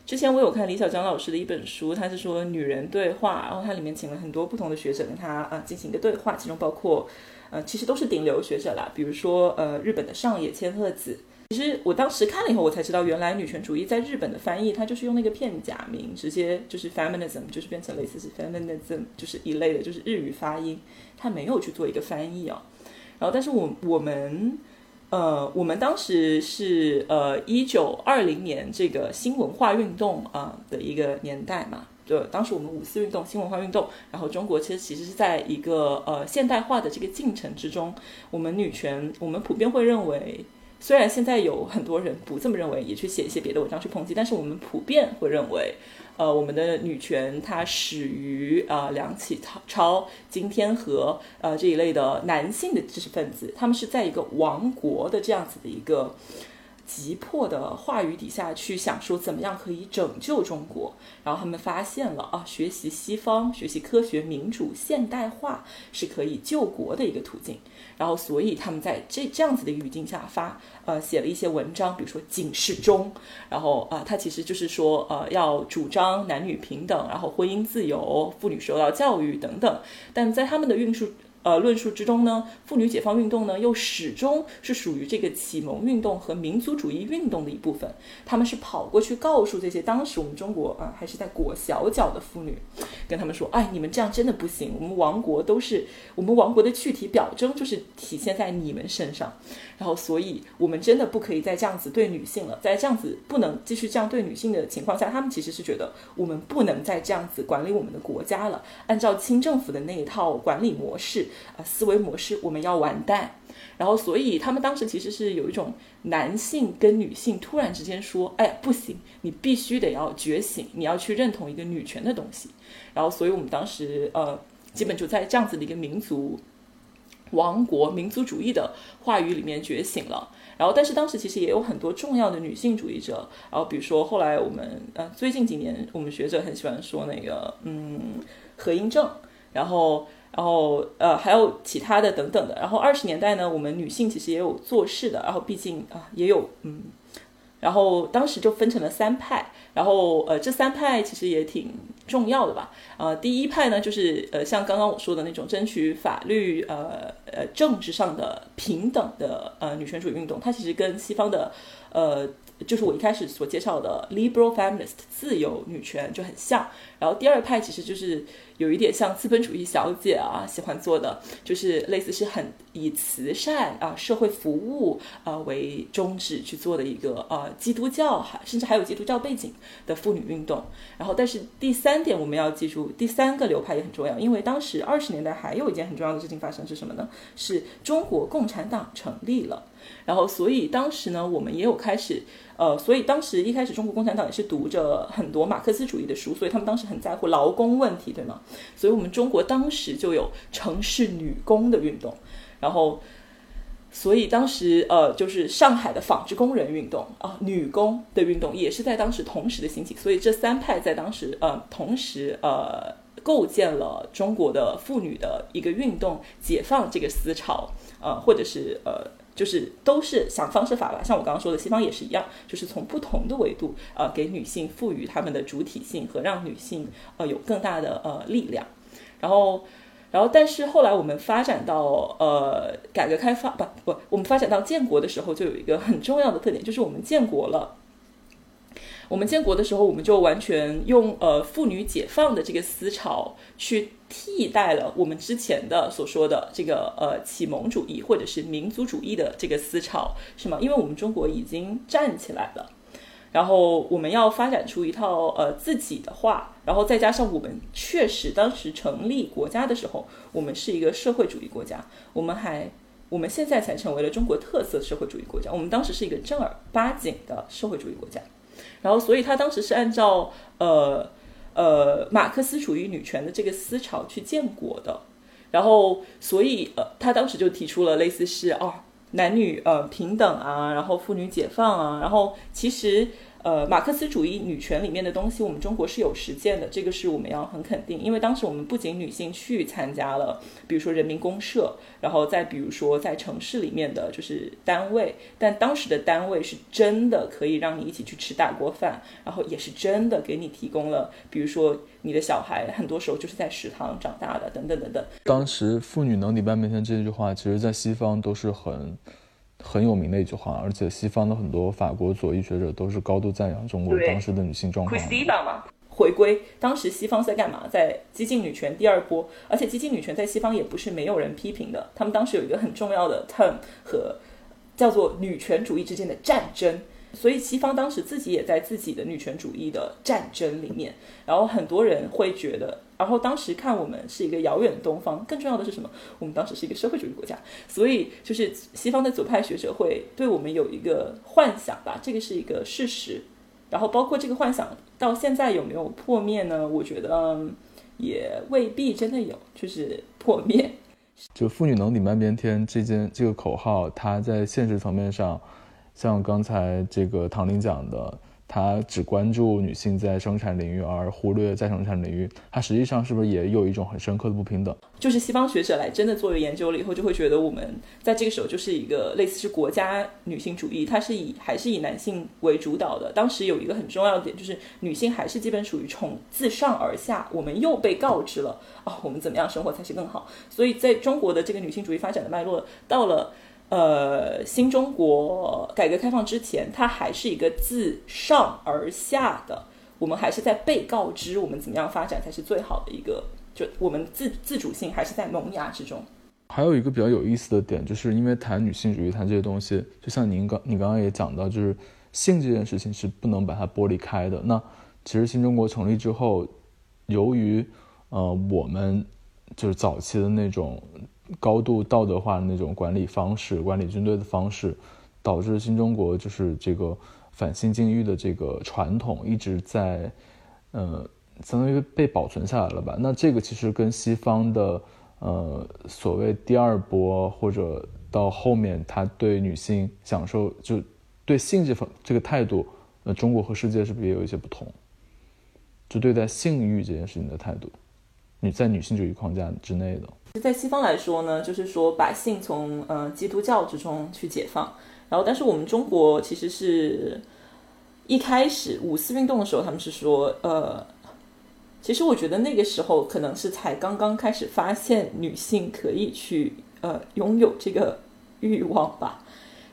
之前我有看李小江老师的一本书，他是说女人对话，然后它里面请了很多不同的学者跟他啊进行一个对话，其中包括呃其实都是顶流学者啦，比如说呃日本的上野千鹤子。其实我当时看了以后，我才知道原来女权主义在日本的翻译，它就是用那个片假名，直接就是 feminism，就是变成类似是 feminism，就是一类的，就是日语发音，它没有去做一个翻译啊。然后，但是我我们呃，我们当时是呃一九二零年这个新文化运动啊的一个年代嘛，就当时我们五四运动、新文化运动，然后中国其实其实是在一个呃现代化的这个进程之中，我们女权，我们普遍会认为。虽然现在有很多人不这么认为，也去写一些别的文章去抨击，但是我们普遍会认为，呃，我们的女权它始于啊梁启超、金天和呃这一类的男性的知识分子，他们是在一个亡国的这样子的一个。急迫的话语底下去想说怎么样可以拯救中国，然后他们发现了啊，学习西方、学习科学、民主、现代化是可以救国的一个途径。然后，所以他们在这这样子的语境下发呃写了一些文章，比如说《警示中》，然后啊，他其实就是说呃要主张男女平等，然后婚姻自由、妇女受到教育等等。但在他们的论述。呃，论述之中呢，妇女解放运动呢，又始终是属于这个启蒙运动和民族主义运动的一部分。他们是跑过去告诉这些当时我们中国啊还是在裹小脚的妇女，跟他们说，哎，你们这样真的不行。我们亡国都是我们亡国的具体表征，就是体现在你们身上。然后，所以我们真的不可以再这样子对女性了，在这样子不能继续这样对女性的情况下，他们其实是觉得我们不能再这样子管理我们的国家了。按照清政府的那一套管理模式啊，思维模式，我们要完蛋。然后，所以他们当时其实是有一种男性跟女性突然之间说：“哎，不行，你必须得要觉醒，你要去认同一个女权的东西。”然后，所以我们当时呃，基本就在这样子的一个民族。王国民族主义的话语里面觉醒了，然后但是当时其实也有很多重要的女性主义者，然后比如说后来我们呃最近几年我们学者很喜欢说那个嗯何英正，然后然后呃还有其他的等等的，然后二十年代呢我们女性其实也有做事的，然后毕竟啊也有嗯。然后当时就分成了三派，然后呃这三派其实也挺重要的吧。呃，第一派呢就是呃像刚刚我说的那种争取法律呃呃政治上的平等的呃女权主义运动，它其实跟西方的呃。就是我一开始所介绍的 liberal feminist 自由女权就很像，然后第二派其实就是有一点像资本主义小姐啊喜欢做的，就是类似是很以慈善啊社会服务啊为宗旨去做的一个呃基督教还甚至还有基督教背景的妇女运动。然后但是第三点我们要记住，第三个流派也很重要，因为当时二十年代还有一件很重要的事情发生是什么呢？是中国共产党成立了。然后，所以当时呢，我们也有开始，呃，所以当时一开始，中国共产党也是读着很多马克思主义的书，所以他们当时很在乎劳工问题，对吗？所以我们中国当时就有城市女工的运动，然后，所以当时呃，就是上海的纺织工人运动啊，女工的运动也是在当时同时的兴起，所以这三派在当时呃，同时呃，构建了中国的妇女的一个运动解放这个思潮，呃，或者是呃。就是都是想方设法吧，像我刚刚说的，西方也是一样，就是从不同的维度，呃，给女性赋予她们的主体性和让女性呃有更大的呃力量。然后，然后，但是后来我们发展到呃改革开放不不，我们发展到建国的时候，就有一个很重要的特点，就是我们建国了。我们建国的时候，我们就完全用呃妇女解放的这个思潮去替代了我们之前的所说的这个呃启蒙主义或者是民族主义的这个思潮，是吗？因为我们中国已经站起来了，然后我们要发展出一套呃自己的话，然后再加上我们确实当时成立国家的时候，我们是一个社会主义国家，我们还我们现在才成为了中国特色社会主义国家，我们当时是一个正儿八经的社会主义国家。然后，所以他当时是按照呃呃马克思主义女权的这个思潮去建国的。然后，所以呃，他当时就提出了类似是哦男女呃平等啊，然后妇女解放啊。然后其实。呃，马克思主义女权里面的东西，我们中国是有实践的，这个是我们要很肯定。因为当时我们不仅女性去参加了，比如说人民公社，然后再比如说在城市里面的就是单位，但当时的单位是真的可以让你一起去吃大锅饭，然后也是真的给你提供了，比如说你的小孩很多时候就是在食堂长大的，等等等等。当时“妇女能顶半边天”这句话，其实在西方都是很。很有名的一句话，而且西方的很多法国左翼学者都是高度赞扬中国当时的女性状况。回归当时西方在干嘛？在激进女权第二波，而且激进女权在西方也不是没有人批评的。他们当时有一个很重要的 term 和叫做女权主义之间的战争。所以西方当时自己也在自己的女权主义的战争里面，然后很多人会觉得，然后当时看我们是一个遥远的东方，更重要的是什么？我们当时是一个社会主义国家，所以就是西方的左派学者会对我们有一个幻想吧，这个是一个事实。然后包括这个幻想到现在有没有破灭呢？我觉得也未必真的有，就是破灭。就“妇女能顶半边天”这件这个口号，它在现实层面上。像刚才这个唐林讲的，他只关注女性在生产领域，而忽略再生产领域，它实际上是不是也有一种很深刻的不平等？就是西方学者来真的做研究了以后，就会觉得我们在这个时候就是一个类似是国家女性主义，它是以还是以男性为主导的。当时有一个很重要的点，就是女性还是基本属于从自上而下，我们又被告知了啊，我们怎么样生活才是更好。所以在中国的这个女性主义发展的脉络到了。呃，新中国改革开放之前，它还是一个自上而下的，我们还是在被告知我们怎么样发展才是最好的一个，就我们自自主性还是在萌芽之中。还有一个比较有意思的点，就是因为谈女性主义，谈这些东西，就像您刚你刚刚也讲到，就是性这件事情是不能把它剥离开的。那其实新中国成立之后，由于呃我们就是早期的那种。高度道德化的那种管理方式，管理军队的方式，导致新中国就是这个反性禁欲的这个传统一直在，呃，相当于被保存下来了吧？那这个其实跟西方的呃所谓第二波或者到后面他对女性享受就对性这方这个态度，呃，中国和世界是不是也有一些不同？就对待性欲这件事情的态度，女在女性主义框架之内的。在西方来说呢，就是说把性从呃基督教之中去解放，然后但是我们中国其实是，一开始五四运动的时候，他们是说，呃，其实我觉得那个时候可能是才刚刚开始发现女性可以去呃拥有这个欲望吧。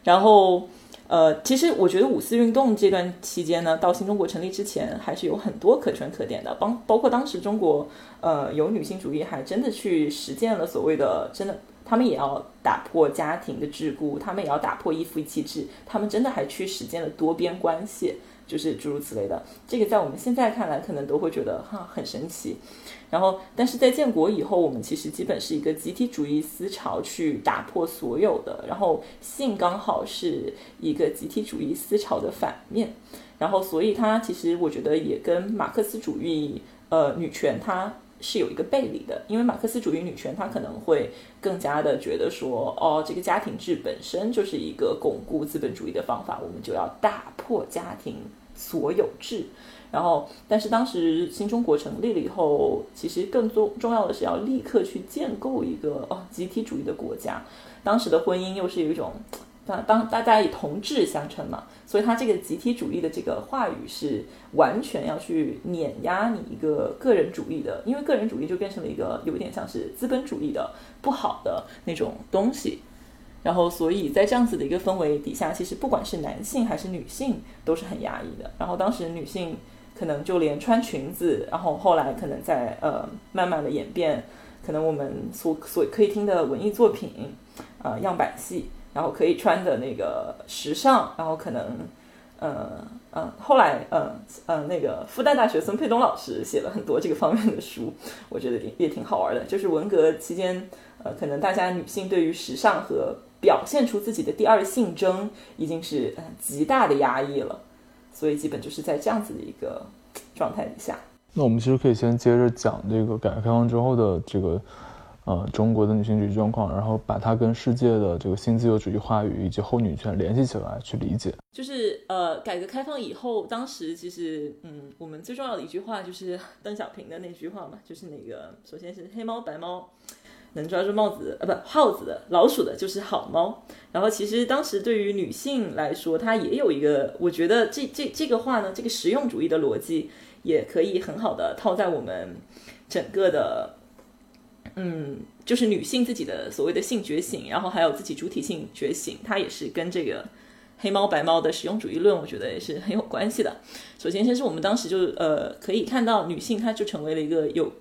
然后，呃，其实我觉得五四运动这段期间呢，到新中国成立之前，还是有很多可圈可点的。包包括当时中国，呃，有女性主义还真的去实践了所谓的真的。他们也要打破家庭的桎梏，他们也要打破一夫一妻制，他们真的还去实践了多边关系，就是诸如此类的。这个在我们现在看来，可能都会觉得哈很神奇。然后，但是在建国以后，我们其实基本是一个集体主义思潮去打破所有的，然后性刚好是一个集体主义思潮的反面，然后所以它其实我觉得也跟马克思主义呃女权它。是有一个背离的，因为马克思主义女权，她可能会更加的觉得说，哦，这个家庭制本身就是一个巩固资本主义的方法，我们就要打破家庭所有制。然后，但是当时新中国成立了以后，其实更重重要的是要立刻去建构一个哦集体主义的国家。当时的婚姻又是有一种。当当大家以同志相称嘛，所以他这个集体主义的这个话语是完全要去碾压你一个个人主义的，因为个人主义就变成了一个有点像是资本主义的不好的那种东西。然后，所以在这样子的一个氛围底下，其实不管是男性还是女性都是很压抑的。然后当时女性可能就连穿裙子，然后后来可能在呃慢慢的演变，可能我们所所可以听的文艺作品，呃样板戏。然后可以穿的那个时尚，然后可能，呃，嗯，后来，嗯，嗯，那个复旦大学孙佩东老师写了很多这个方面的书，我觉得也也挺好玩的。就是文革期间，呃，可能大家女性对于时尚和表现出自己的第二性征，已经是极大的压抑了，所以基本就是在这样子的一个状态底下。那我们其实可以先接着讲这个改革开放之后的这个。呃，中国的女性主义状况，然后把它跟世界的这个新自由主义话语以及后女权联系起来去理解。就是呃，改革开放以后，当时其实嗯，我们最重要的一句话就是邓小平的那句话嘛，就是那个首先是黑猫白猫能抓住帽子呃不耗子的老鼠的就是好猫。然后其实当时对于女性来说，它也有一个，我觉得这这这个话呢，这个实用主义的逻辑也可以很好的套在我们整个的。嗯，就是女性自己的所谓的性觉醒，然后还有自己主体性觉醒，它也是跟这个黑猫白猫的实用主义论，我觉得也是很有关系的。首先，先是我们当时就呃可以看到，女性她就成为了一个有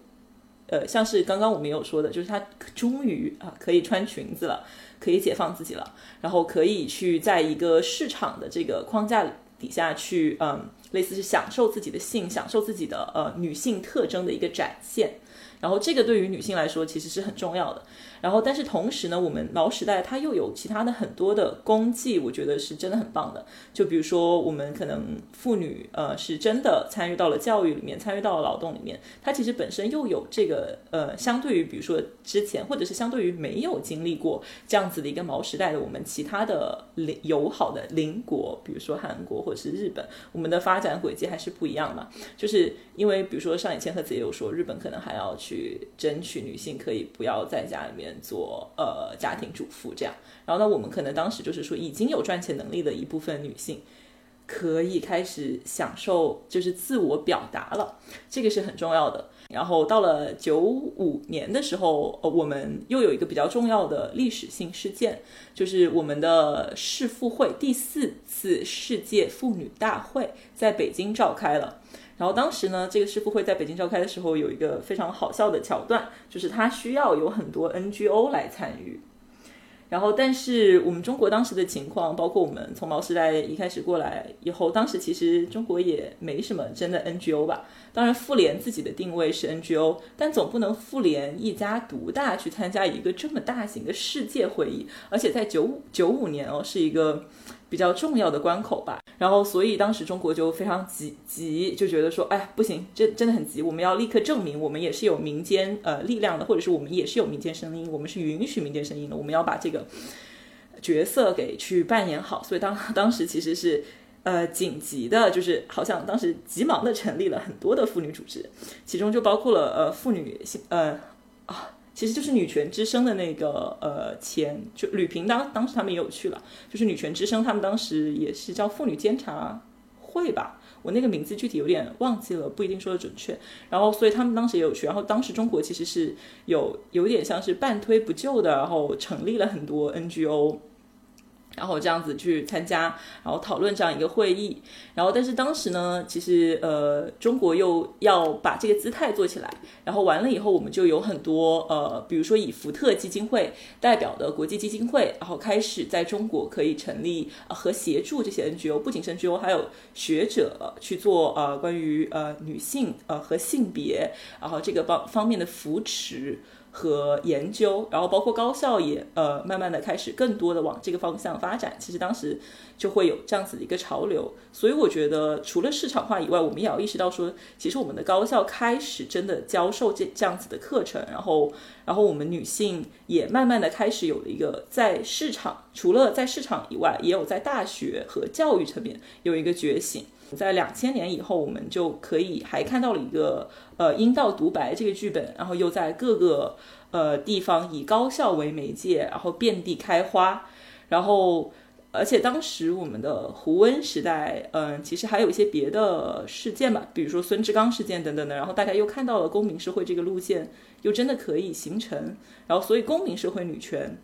呃，像是刚刚我们有说的，就是她终于啊可以穿裙子了，可以解放自己了，然后可以去在一个市场的这个框架底下去，嗯，类似是享受自己的性，享受自己的呃女性特征的一个展现。然后这个对于女性来说其实是很重要的。然后，但是同时呢，我们毛时代它又有其他的很多的功绩，我觉得是真的很棒的。就比如说，我们可能妇女呃是真的参与到了教育里面，参与到了劳动里面，它其实本身又有这个呃，相对于比如说之前，或者是相对于没有经历过这样子的一个毛时代的我们其他的邻友好的邻国，比如说韩国或者是日本，我们的发展轨迹还是不一样的。就是因为比如说上野千鹤子也有说，日本可能还要去争取女性可以不要在家里面。做呃家庭主妇这样，然后呢，我们可能当时就是说已经有赚钱能力的一部分女性，可以开始享受就是自我表达了，这个是很重要的。然后到了九五年的时候，呃，我们又有一个比较重要的历史性事件，就是我们的世妇会第四次世界妇女大会在北京召开了。然后当时呢，这个世妇会在北京召开的时候，有一个非常好笑的桥段，就是它需要有很多 NGO 来参与。然后，但是我们中国当时的情况，包括我们从毛时代一开始过来以后，当时其实中国也没什么真的 NGO 吧。当然，妇联自己的定位是 NGO，但总不能妇联一家独大去参加一个这么大型的世界会议，而且在九五九五年哦，是一个。比较重要的关口吧，然后所以当时中国就非常急急，就觉得说，哎，不行，这真的很急，我们要立刻证明我们也是有民间呃力量的，或者是我们也是有民间声音，我们是允许民间声音的，我们要把这个角色给去扮演好。所以当当时其实是呃紧急的，就是好像当时急忙的成立了很多的妇女组织，其中就包括了呃妇女性呃啊。其实就是女权之声的那个呃前就吕平当当时他们也有去了，就是女权之声他们当时也是叫妇女监察会吧，我那个名字具体有点忘记了，不一定说的准确。然后，所以他们当时也有去，然后当时中国其实是有有点像是半推不就的，然后成立了很多 NGO。然后这样子去参加，然后讨论这样一个会议，然后但是当时呢，其实呃中国又要把这个姿态做起来，然后完了以后，我们就有很多呃，比如说以福特基金会代表的国际基金会，然后开始在中国可以成立和协助这些 NGO，不仅是 NGO，还有学者去做呃关于呃女性呃和性别，然后这个方方面的扶持。和研究，然后包括高校也呃慢慢的开始更多的往这个方向发展。其实当时就会有这样子的一个潮流，所以我觉得除了市场化以外，我们也要意识到说，其实我们的高校开始真的教授这这样子的课程，然后然后我们女性也慢慢的开始有了一个在市场，除了在市场以外，也有在大学和教育层面有一个觉醒。在两千年以后，我们就可以还看到了一个呃《阴道独白》这个剧本，然后又在各个呃地方以高校为媒介，然后遍地开花。然后，而且当时我们的胡温时代，嗯，其实还有一些别的事件吧，比如说孙志刚事件等等的。然后大家又看到了公民社会这个路线，又真的可以形成。然后，所以公民社会女权，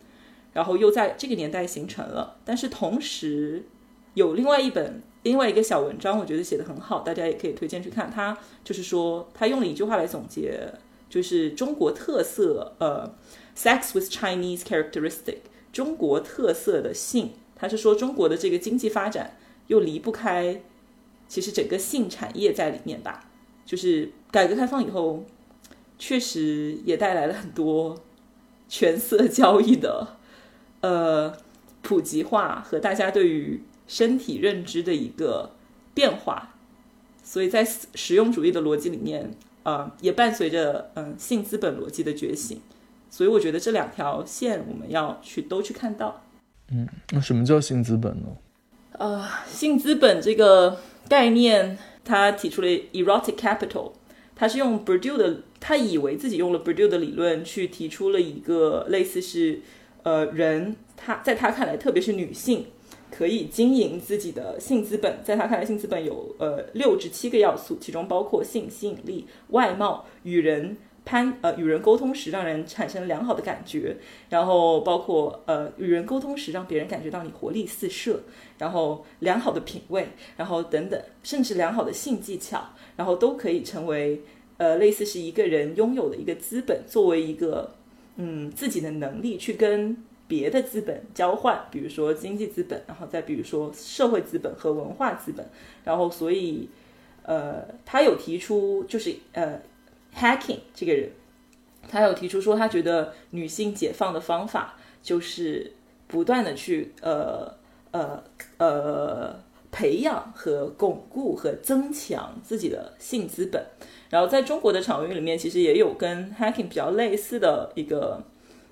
然后又在这个年代形成了。但是同时，有另外一本。另外一个小文章，我觉得写的很好，大家也可以推荐去看。他就是说，他用了一句话来总结，就是中国特色，呃，sex with Chinese characteristic，中国特色的性。他是说，中国的这个经济发展又离不开，其实整个性产业在里面吧。就是改革开放以后，确实也带来了很多权色交易的，呃，普及化和大家对于。身体认知的一个变化，所以在实用主义的逻辑里面，呃，也伴随着嗯性资本逻辑的觉醒。所以我觉得这两条线我们要去都去看到。嗯，那什么叫性资本呢？呃，性资本这个概念，他提出了 erotic capital，他是用 Bourdieu 的，他以为自己用了 Bourdieu 的理论去提出了一个类似是呃人，他在他看来，特别是女性。可以经营自己的性资本，在他看来，性资本有呃六至七个要素，其中包括性吸引力、外貌、与人攀呃与人沟通时让人产生良好的感觉，然后包括呃与人沟通时让别人感觉到你活力四射，然后良好的品味，然后等等，甚至良好的性技巧，然后都可以成为呃类似是一个人拥有的一个资本，作为一个嗯自己的能力去跟。别的资本交换，比如说经济资本，然后再比如说社会资本和文化资本，然后所以，呃，他有提出就是呃，Hacking 这个人，他有提出说他觉得女性解放的方法就是不断的去呃呃呃培养和巩固和增强自己的性资本，然后在中国的场域里面，其实也有跟 Hacking 比较类似的一个。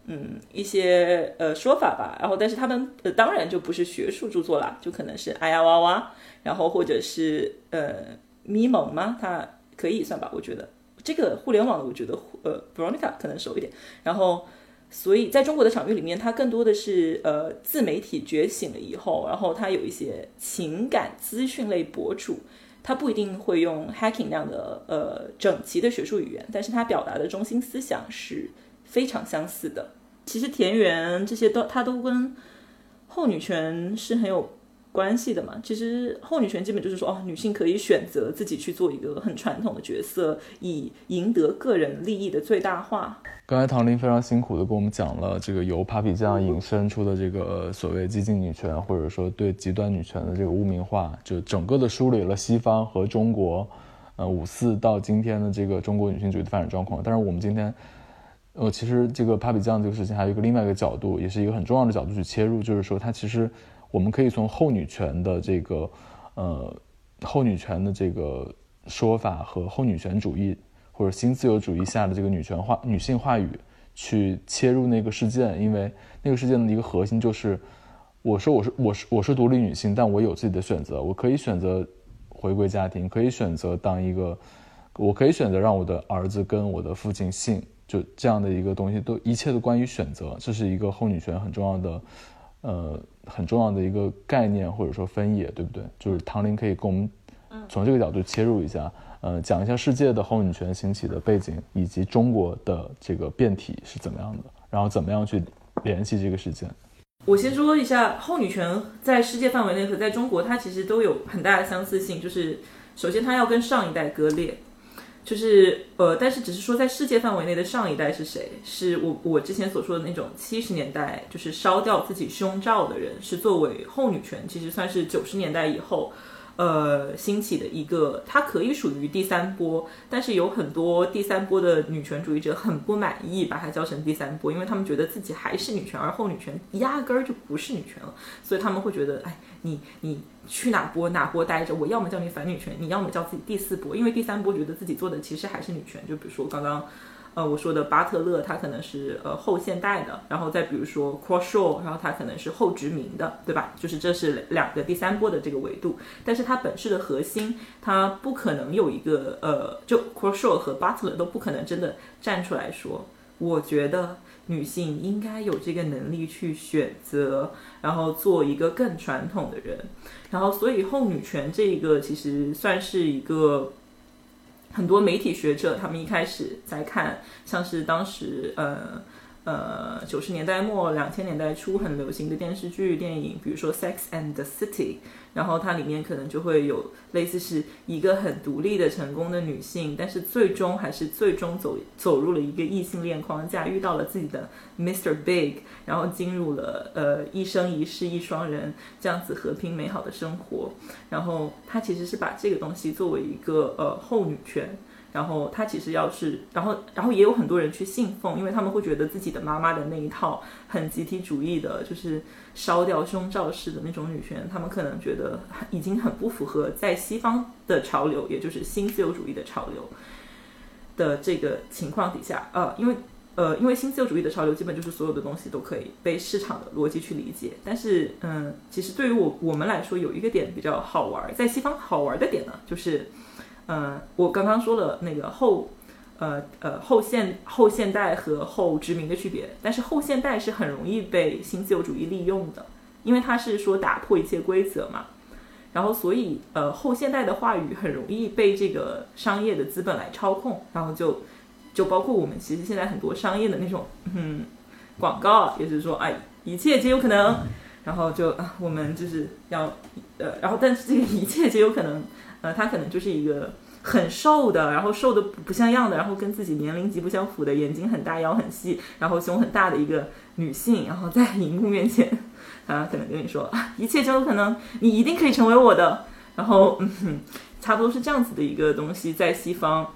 嗯，一些呃说法吧，然后但是他们呃当然就不是学术著作啦，就可能是哎呀哇哇，然后或者是呃咪蒙吗？它可以算吧，我觉得这个互联网的，我觉得呃 Veronica 可能熟一点。然后所以在中国的场域里面，它更多的是呃自媒体觉醒了以后，然后它有一些情感资讯类博主，他不一定会用 hacking 那样的呃整齐的学术语言，但是他表达的中心思想是。非常相似的，其实田园这些都它都跟后女权是很有关系的嘛。其实后女权基本就是说，哦，女性可以选择自己去做一个很传统的角色，以赢得个人利益的最大化。刚才唐林非常辛苦的跟我们讲了这个由 Papi 酱引申出的这个所谓激进女权，或者说对极端女权的这个污名化，就整个的梳理了西方和中国，呃，五四到今天的这个中国女性主义的发展状况。但是我们今天。呃，其实这个 Papi 酱这个事情还有一个另外一个角度，也是一个很重要的角度去切入，就是说它其实我们可以从后女权的这个呃后女权的这个说法和后女权主义或者新自由主义下的这个女权化女性话语去切入那个事件，因为那个事件的一个核心就是我说我是我是我是独立女性，但我有自己的选择，我可以选择回归家庭，可以选择当一个，我可以选择让我的儿子跟我的父亲姓。就这样的一个东西，都一切都关于选择，这是一个后女权很重要的，呃，很重要的一个概念或者说分野，对不对？就是唐林可以跟我们从这个角度切入一下，呃，讲一下世界的后女权兴起的背景，以及中国的这个变体是怎么样的，然后怎么样去联系这个事件。我先说一下后女权在世界范围内和在中国，它其实都有很大的相似性。就是首先，它要跟上一代割裂，就是呃，但是只是说在世界范围内的上一代是谁？是我我之前所说的那种七十年代就是烧掉自己胸罩的人，是作为后女权，其实算是九十年代以后。呃，兴起的一个，它可以属于第三波，但是有很多第三波的女权主义者很不满意，把它叫成第三波，因为他们觉得自己还是女权，而后女权压根儿就不是女权了，所以他们会觉得，哎，你你去哪波哪波待着，我要么叫你反女权，你要么叫自己第四波，因为第三波觉得自己做的其实还是女权，就比如说刚刚。呃，我说的巴特勒，他可能是呃后现代的，然后再比如说 c r o s h a w 然后他可能是后殖民的，对吧？就是这是两个第三波的这个维度，但是它本质的核心，它不可能有一个呃，就 c r o s s h a w 和巴特勒都不可能真的站出来说，我觉得女性应该有这个能力去选择，然后做一个更传统的人，然后所以后女权这一个其实算是一个。很多媒体学者，他们一开始在看，像是当时呃呃九十年代末、两千年代初很流行的电视剧、电影，比如说《Sex and the City》。然后它里面可能就会有类似是一个很独立的成功的女性，但是最终还是最终走走入了一个异性恋框架，遇到了自己的 Mr. Big，然后进入了呃一生一世一双人这样子和平美好的生活。然后他其实是把这个东西作为一个呃后女权。然后他其实要是，然后然后也有很多人去信奉，因为他们会觉得自己的妈妈的那一套很集体主义的，就是烧掉胸罩式的那种女权，他们可能觉得已经很不符合在西方的潮流，也就是新自由主义的潮流的这个情况底下，呃，因为呃，因为新自由主义的潮流基本就是所有的东西都可以被市场的逻辑去理解，但是嗯，其实对于我我们来说，有一个点比较好玩，在西方好玩的点呢，就是。嗯，我刚刚说了那个后，呃呃后现后现代和后殖民的区别，但是后现代是很容易被新自由主义利用的，因为它是说打破一切规则嘛，然后所以呃后现代的话语很容易被这个商业的资本来操控，然后就就包括我们其实现在很多商业的那种嗯广告，也是说哎一切皆有可能，然后就啊我们就是要呃然后但是这个一切皆有可能。呃，她可能就是一个很瘦的，然后瘦的不像样的，然后跟自己年龄极不相符的，眼睛很大，腰很细，然后胸很大的一个女性，然后在荧幕面前，啊，可能跟你说啊一切就有可能，你一定可以成为我的，然后嗯，差不多是这样子的一个东西，在西方，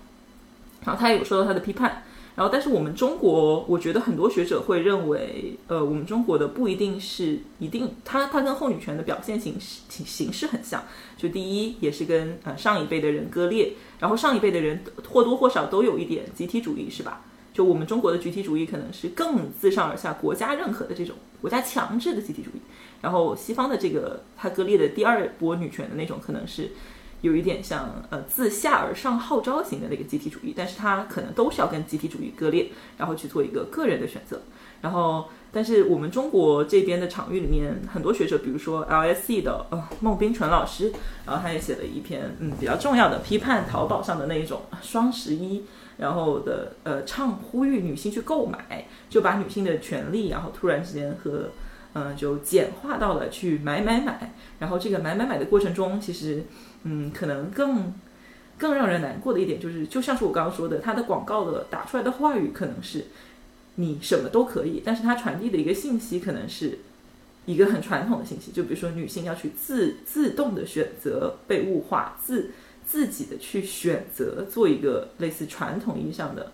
然后他也有受到他的批判。然后，但是我们中国，我觉得很多学者会认为，呃，我们中国的不一定是一定，它它跟后女权的表现形式形式很像。就第一，也是跟呃上一辈的人割裂，然后上一辈的人或多或少都有一点集体主义，是吧？就我们中国的集体主义可能是更自上而下，国家认可的这种国家强制的集体主义。然后西方的这个它割裂的第二波女权的那种，可能是。有一点像呃自下而上号召型的那个集体主义，但是它可能都是要跟集体主义割裂，然后去做一个个人的选择。然后，但是我们中国这边的场域里面，很多学者，比如说 LSE 的呃孟冰纯老师，然后他也写了一篇嗯比较重要的批判淘宝上的那一种双十一，然后的呃倡呼吁女性去购买，就把女性的权利，然后突然之间和嗯就简化到了去买买买，然后这个买买买的过程中，其实。嗯，可能更更让人难过的一点就是，就像是我刚刚说的，它的广告的打出来的话语可能是你什么都可以，但是它传递的一个信息可能是一个很传统的信息，就比如说女性要去自自动的选择被物化，自自己的去选择做一个类似传统意义上的，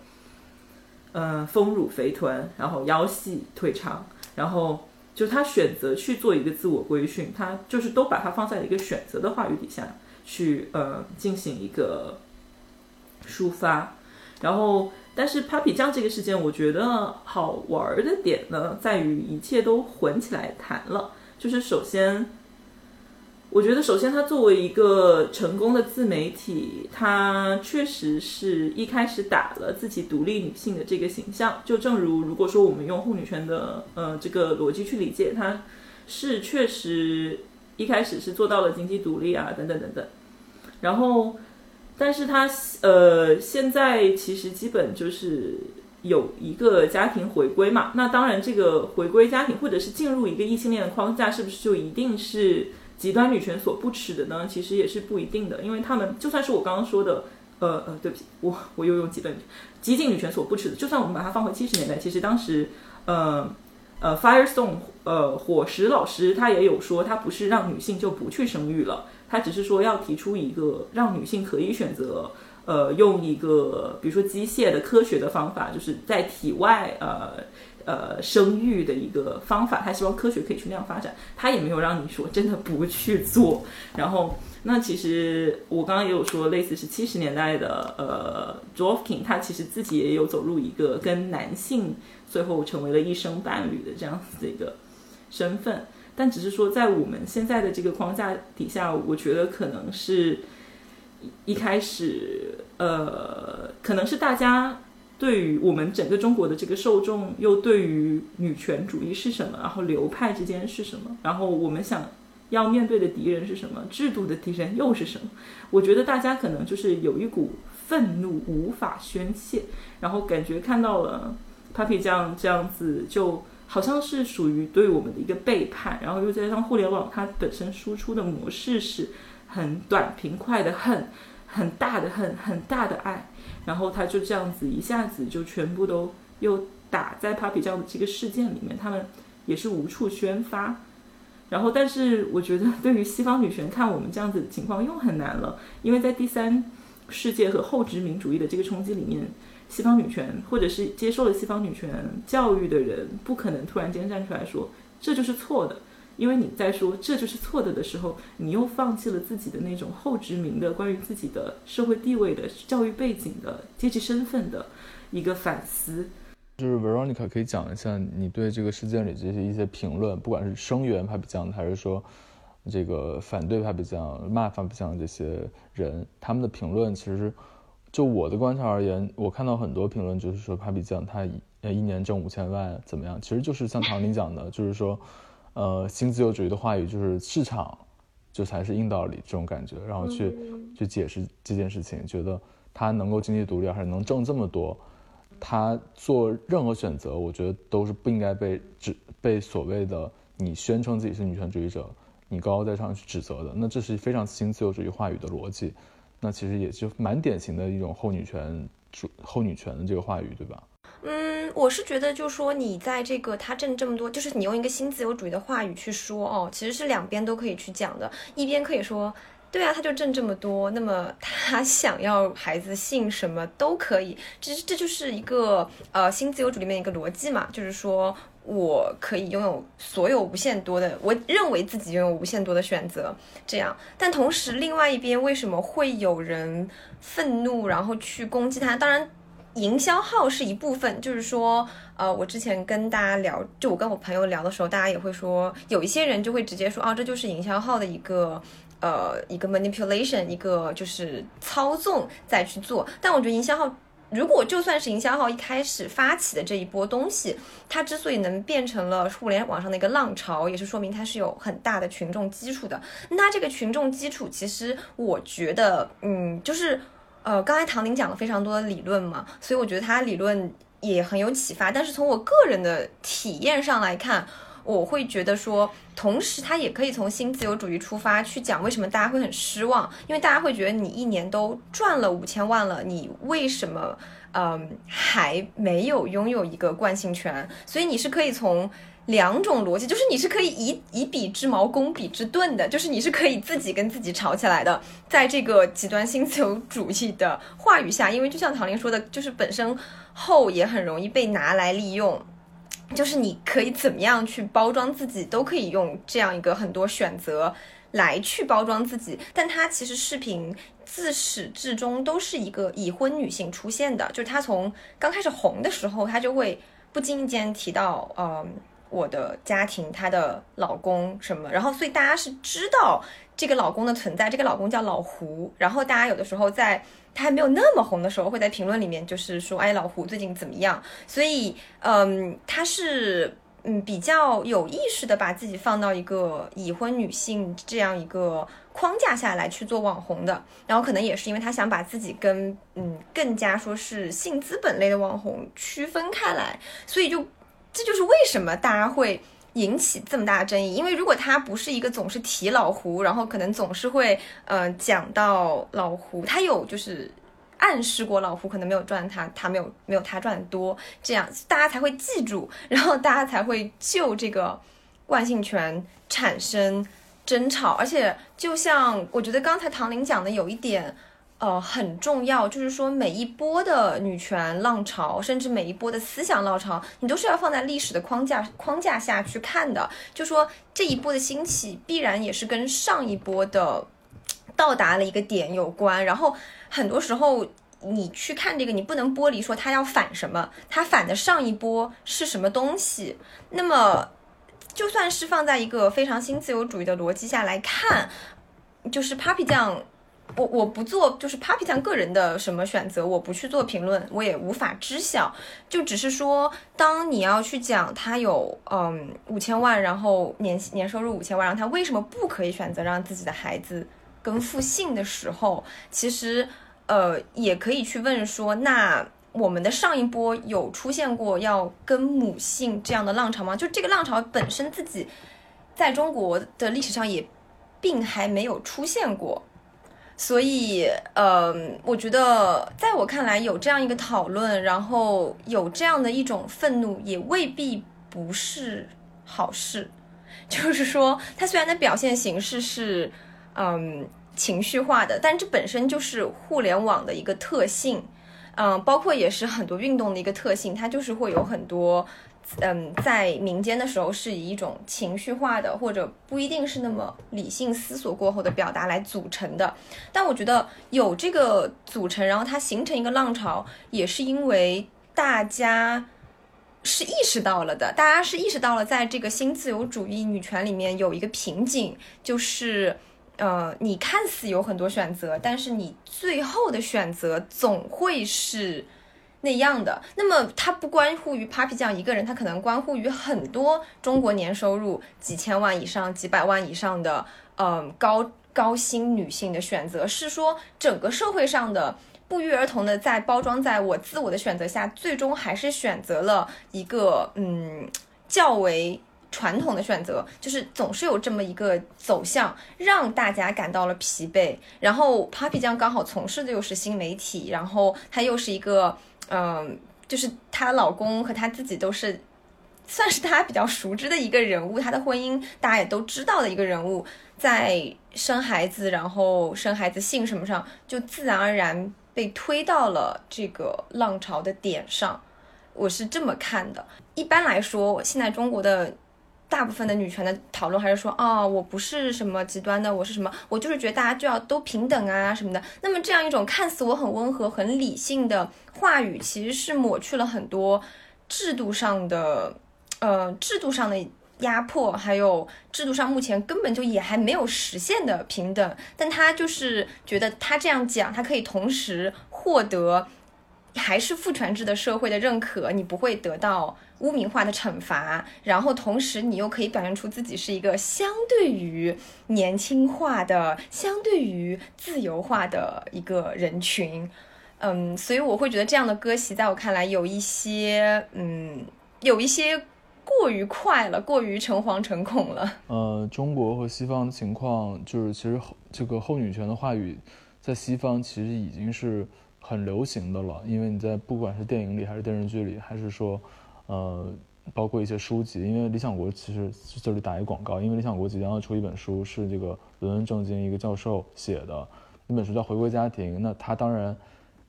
嗯，丰乳肥臀，然后腰细腿长，然后就她选择去做一个自我规训，她就是都把它放在了一个选择的话语底下。去呃进行一个抒发，然后但是 Papi 酱这个事件，我觉得好玩的点呢，在于一切都混起来谈了。就是首先，我觉得首先他作为一个成功的自媒体，他确实是一开始打了自己独立女性的这个形象。就正如如果说我们用护女权的呃这个逻辑去理解，他是确实。一开始是做到了经济独立啊，等等等等，然后，但是他呃现在其实基本就是有一个家庭回归嘛。那当然，这个回归家庭或者是进入一个异性恋的框架，是不是就一定是极端女权所不耻的呢？其实也是不一定的，因为他们就算是我刚刚说的。呃呃，对不起，我我又用极端女激进女权所不耻的。就算我们把它放回七十年代，其实当时，呃呃，Firestone，呃，火石老师他也有说，他不是让女性就不去生育了，他只是说要提出一个让女性可以选择，呃，用一个比如说机械的科学的方法，就是在体外，呃呃，生育的一个方法。他希望科学可以去那样发展，他也没有让你说真的不去做，然后。那其实我刚刚也有说，类似是七十年代的呃 j o f k i n 他其实自己也有走入一个跟男性最后成为了一生伴侣的这样子的一个身份，但只是说在我们现在的这个框架底下，我觉得可能是一开始呃，可能是大家对于我们整个中国的这个受众，又对于女权主义是什么，然后流派之间是什么，然后我们想。要面对的敌人是什么？制度的敌人又是什么？我觉得大家可能就是有一股愤怒无法宣泄，然后感觉看到了 Papi 这样这样子，就好像是属于对我们的一个背叛。然后又加上互联网它本身输出的模式是很短平快的恨，很大的恨，很大的爱，然后他就这样子一下子就全部都又打在 Papi 这样的这个事件里面，他们也是无处宣发。然后，但是我觉得对于西方女权看我们这样子的情况又很难了，因为在第三世界和后殖民主义的这个冲击里面，西方女权或者是接受了西方女权教育的人，不可能突然间站出来说这就是错的，因为你在说这就是错的的时候，你又放弃了自己的那种后殖民的关于自己的社会地位的教育背景的阶级身份的一个反思。就是 Veronica 可以讲一下你对这个事件里这些一些评论，不管是声援 Papi 酱，还是说这个反对 Papi 酱、骂 Papi 酱这些人，他们的评论，其实就我的观察而言，我看到很多评论就是说 Papi 酱他呃一年挣五千万怎么样？其实就是像唐林讲的，就是说呃新自由主义的话语就是市场就才是硬道理这种感觉，然后去去解释这件事情，觉得他能够经济独立，还是能挣这么多。他做任何选择，我觉得都是不应该被指被所谓的你宣称自己是女权主义者，你高高在上去指责的。那这是非常新自由主义话语的逻辑，那其实也就蛮典型的一种后女权主后女权的这个话语，对吧？嗯，我是觉得，就说你在这个他挣这么多，就是你用一个新自由主义的话语去说哦，其实是两边都可以去讲的，一边可以说。对啊，他就挣这么多，那么 他想要孩子姓什么都可以，其实这就是一个呃新自由主义里面一个逻辑嘛，就是说我可以拥有所有无限多的，我认为自己拥有无限多的选择，这样。但同时，另外一边为什么会有人愤怒，然后去攻击他？当然，营销号是一部分，就是说，呃，我之前跟大家聊，就我跟我朋友聊的时候，大家也会说，有一些人就会直接说，哦，这就是营销号的一个。呃，一个 manipulation，一个就是操纵再去做。但我觉得营销号，如果就算是营销号一开始发起的这一波东西，它之所以能变成了互联网上的一个浪潮，也是说明它是有很大的群众基础的。那这个群众基础，其实我觉得，嗯，就是呃，刚才唐林讲了非常多的理论嘛，所以我觉得他理论也很有启发。但是从我个人的体验上来看，我会觉得说，同时他也可以从新自由主义出发去讲为什么大家会很失望，因为大家会觉得你一年都赚了五千万了，你为什么嗯还没有拥有一个惯性权？所以你是可以从两种逻辑，就是你是可以以以彼之矛攻彼之盾的，就是你是可以自己跟自己吵起来的，在这个极端新自由主义的话语下，因为就像唐林说的，就是本身后也很容易被拿来利用。就是你可以怎么样去包装自己，都可以用这样一个很多选择来去包装自己。但她其实视频自始至终都是一个已婚女性出现的，就是她从刚开始红的时候，她就会不经意间提到，嗯，我的家庭，她的老公什么，然后所以大家是知道这个老公的存在，这个老公叫老胡，然后大家有的时候在。他还没有那么红的时候，会在评论里面就是说，哎，老胡最近怎么样？所以，嗯，他是嗯比较有意识的把自己放到一个已婚女性这样一个框架下来去做网红的，然后可能也是因为他想把自己跟嗯更加说是性资本类的网红区分开来，所以就这就是为什么大家会。引起这么大的争议，因为如果他不是一个总是提老胡，然后可能总是会呃讲到老胡，他有就是暗示过老胡可能没有赚他，他没有没有他赚的多，这样大家才会记住，然后大家才会就这个万幸权产生争吵，而且就像我觉得刚才唐玲讲的有一点。呃，很重要，就是说每一波的女权浪潮，甚至每一波的思想浪潮，你都是要放在历史的框架框架下去看的。就说这一波的兴起，必然也是跟上一波的到达了一个点有关。然后很多时候你去看这个，你不能剥离说它要反什么，它反的上一波是什么东西。那么就算是放在一个非常新自由主义的逻辑下来看，就是 Papi 酱。我我不做，就是 Papi 酱个人的什么选择，我不去做评论，我也无法知晓。就只是说，当你要去讲他有嗯五千万，然后年年收入五千万，然后他为什么不可以选择让自己的孩子跟父姓的时候，其实呃也可以去问说，那我们的上一波有出现过要跟母姓这样的浪潮吗？就这个浪潮本身自己在中国的历史上也并还没有出现过。所以，呃，我觉得，在我看来，有这样一个讨论，然后有这样的一种愤怒，也未必不是好事。就是说，它虽然的表现形式是，嗯，情绪化的，但这本身就是互联网的一个特性，嗯，包括也是很多运动的一个特性，它就是会有很多。嗯，在民间的时候是以一种情绪化的，或者不一定是那么理性思索过后的表达来组成的。但我觉得有这个组成，然后它形成一个浪潮，也是因为大家是意识到了的。大家是意识到了，在这个新自由主义女权里面有一个瓶颈，就是呃，你看似有很多选择，但是你最后的选择总会是。那样的，那么它不关乎于 Papi 酱一个人，它可能关乎于很多中国年收入几千万以上、几百万以上的，嗯，高高薪女性的选择，是说整个社会上的不约而同的在包装在我自我的选择下，最终还是选择了一个嗯较为传统的选择，就是总是有这么一个走向，让大家感到了疲惫。然后 Papi 酱刚好从事的又是新媒体，然后她又是一个。嗯，就是她老公和她自己都是，算是大家比较熟知的一个人物。她的婚姻大家也都知道的一个人物，在生孩子，然后生孩子姓什么上，就自然而然被推到了这个浪潮的点上。我是这么看的。一般来说，现在中国的。大部分的女权的讨论还是说，哦，我不是什么极端的，我是什么，我就是觉得大家就要都平等啊什么的。那么这样一种看似我很温和、很理性的话语，其实是抹去了很多制度上的，呃，制度上的压迫，还有制度上目前根本就也还没有实现的平等。但他就是觉得他这样讲，他可以同时获得还是父权制的社会的认可，你不会得到。污名化的惩罚，然后同时你又可以表现出自己是一个相对于年轻化的、相对于自由化的一个人群，嗯，所以我会觉得这样的歌席，在我看来有一些，嗯，有一些过于快了，过于诚惶诚恐了。呃，中国和西方的情况就是，其实这个后女权的话语，在西方其实已经是很流行的了，因为你在不管是电影里，还是电视剧里，还是说。呃，包括一些书籍，因为理想国其实这里打一广告，因为理想国即将要出一本书，是这个伦敦政经一个教授写的，那本书叫《回归家庭》。那他当然，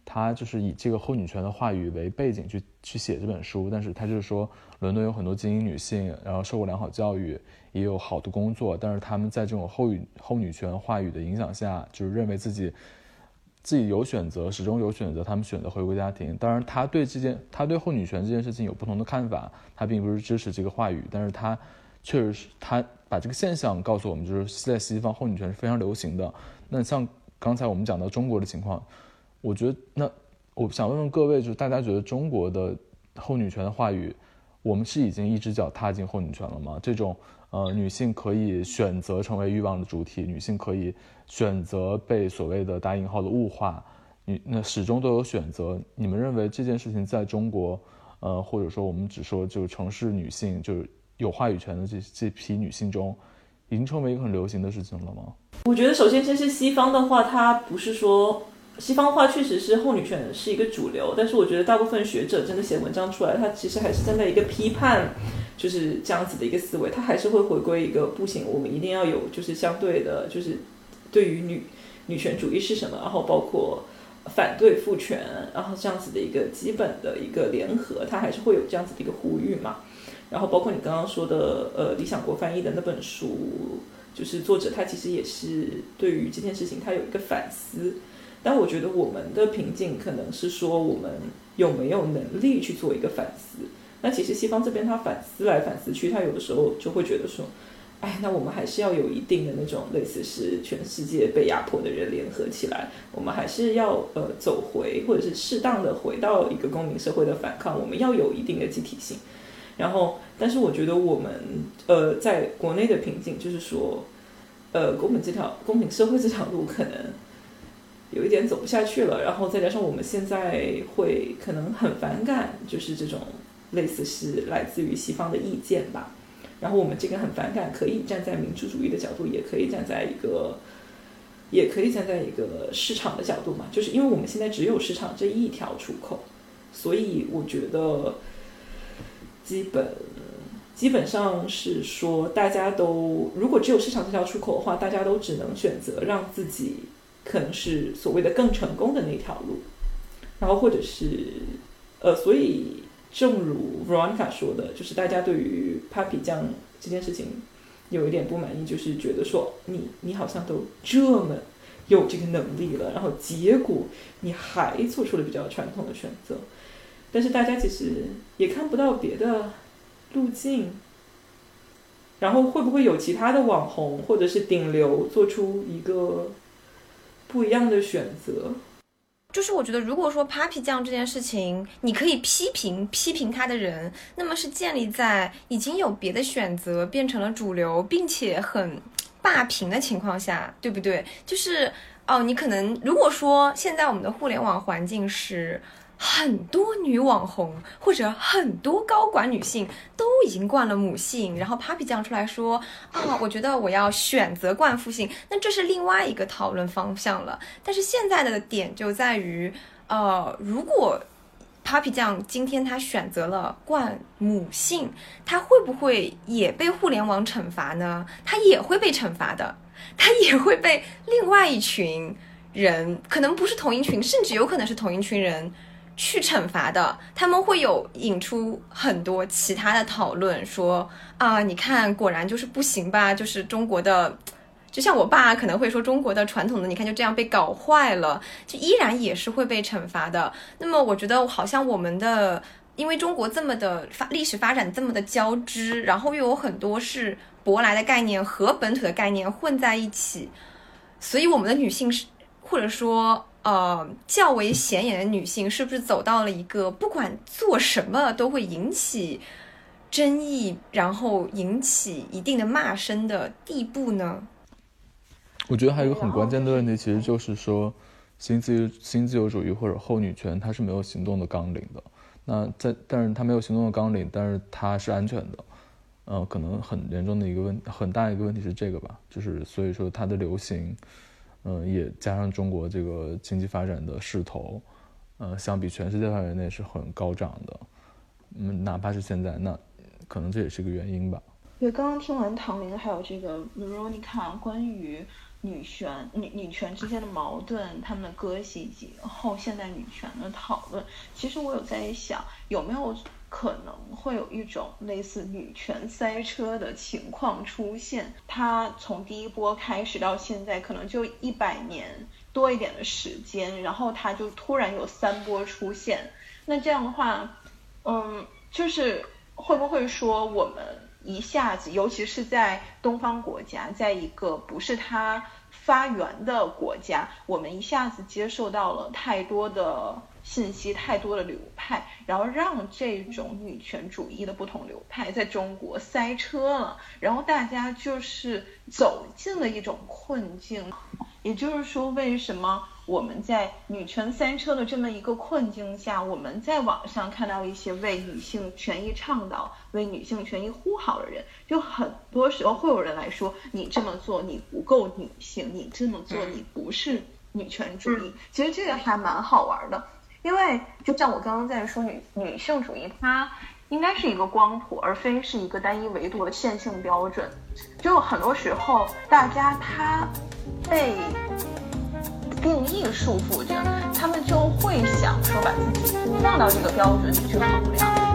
他就是以这个后女权的话语为背景去去写这本书，但是他就是说，伦敦有很多精英女性，然后受过良好教育，也有好的工作，但是他们在这种后语后女权话语的影响下，就是认为自己。自己有选择，始终有选择。他们选择回归家庭。当然，他对这件，他对后女权这件事情有不同的看法。他并不是支持这个话语，但是他确实是他把这个现象告诉我们，就是在西方后女权是非常流行的。那像刚才我们讲到中国的情况，我觉得那我想问问各位，就是大家觉得中国的后女权的话语，我们是已经一只脚踏进后女权了吗？这种呃，女性可以选择成为欲望的主体，女性可以选择被所谓的打引号的物化，女那始终都有选择。你们认为这件事情在中国，呃，或者说我们只说就是城市女性，就是有话语权的这这批女性中，已经成为一个很流行的事情了吗？我觉得首先先是西方的话，它不是说。西方化确实是后女权是一个主流，但是我觉得大部分学者真的写文章出来，他其实还是站在一个批判，就是这样子的一个思维，他还是会回归一个不行，我们一定要有就是相对的，就是对于女女权主义是什么，然后包括反对父权，然后这样子的一个基本的一个联合，他还是会有这样子的一个呼吁嘛。然后包括你刚刚说的，呃，理想国翻译的那本书，就是作者他其实也是对于这件事情他有一个反思。但我觉得我们的瓶颈可能是说我们有没有能力去做一个反思。那其实西方这边他反思来反思去，他有的时候就会觉得说，哎，那我们还是要有一定的那种类似是全世界被压迫的人联合起来，我们还是要呃走回或者是适当的回到一个公民社会的反抗，我们要有一定的集体性。然后，但是我觉得我们呃在国内的瓶颈就是说，呃，公民这条公民社会这条路可能。有一点走不下去了，然后再加上我们现在会可能很反感，就是这种类似是来自于西方的意见吧。然后我们这个很反感，可以站在民主主义的角度，也可以站在一个，也可以站在一个市场的角度嘛。就是因为我们现在只有市场这一条出口，所以我觉得基本基本上是说，大家都如果只有市场这条出口的话，大家都只能选择让自己。可能是所谓的更成功的那条路，然后或者是，呃，所以正如 Veronica 说的，就是大家对于 Papi 酱这件事情有一点不满意，就是觉得说你你好像都这么有这个能力了，然后结果你还做出了比较传统的选择，但是大家其实也看不到别的路径，然后会不会有其他的网红或者是顶流做出一个？不一样的选择，就是我觉得，如果说 Papi 酱这件事情，你可以批评批评他的人，那么是建立在已经有别的选择变成了主流，并且很霸屏的情况下，对不对？就是哦，你可能如果说现在我们的互联网环境是。很多女网红或者很多高管女性都已经冠了母姓，然后 Papi 酱出来说啊，我觉得我要选择冠父姓，那这是另外一个讨论方向了。但是现在的点就在于，呃，如果 Papi 酱今天他选择了冠母姓，他会不会也被互联网惩罚呢？他也会被惩罚的，他也会被另外一群人，可能不是同一群，甚至有可能是同一群人。去惩罚的，他们会有引出很多其他的讨论，说啊，你看，果然就是不行吧？就是中国的，就像我爸可能会说，中国的传统的，你看就这样被搞坏了，就依然也是会被惩罚的。那么，我觉得好像我们的，因为中国这么的发历史发展这么的交织，然后又有很多是舶来的概念和本土的概念混在一起，所以我们的女性是，或者说。呃，较为显眼的女性是不是走到了一个不管做什么都会引起争议，然后引起一定的骂声的地步呢？我觉得还有一个很关键的问题，其实就是说，新自由新自由主义或者后女权，它是没有行动的纲领的。那在，但是它没有行动的纲领，但是它是安全的。呃，可能很严重的一个问，很大一个问题是这个吧，就是所以说它的流行。嗯，也加上中国这个经济发展的势头，呃，相比全世界范围内是很高涨的。嗯，哪怕是现在，那可能这也是个原因吧。对，刚刚听完唐玲还有这个 Veronica 关于女权、女女权之间的矛盾，他们的割席以及后现代女权的讨论，其实我有在想，有没有？可能会有一种类似女权塞车的情况出现。它从第一波开始到现在，可能就一百年多一点的时间，然后它就突然有三波出现。那这样的话，嗯，就是会不会说我们一下子，尤其是在东方国家，在一个不是它发源的国家，我们一下子接受到了太多的。信息、太多的流派，然后让这种女权主义的不同流派在中国塞车了，然后大家就是走进了一种困境。也就是说，为什么我们在女权塞车的这么一个困境下，我们在网上看到一些为女性权益倡导、为女性权益呼号的人，就很多时候会有人来说，你这么做你不够女性，你这么做你不是女权主义。其实这个还蛮好玩的，因为就像我刚刚在说，女女性主义它应该是一个光谱，而非是一个单一维度的线性标准。就很多时候大家他。被定义束缚着，他们就会想说把自己放到这个标准里去衡量。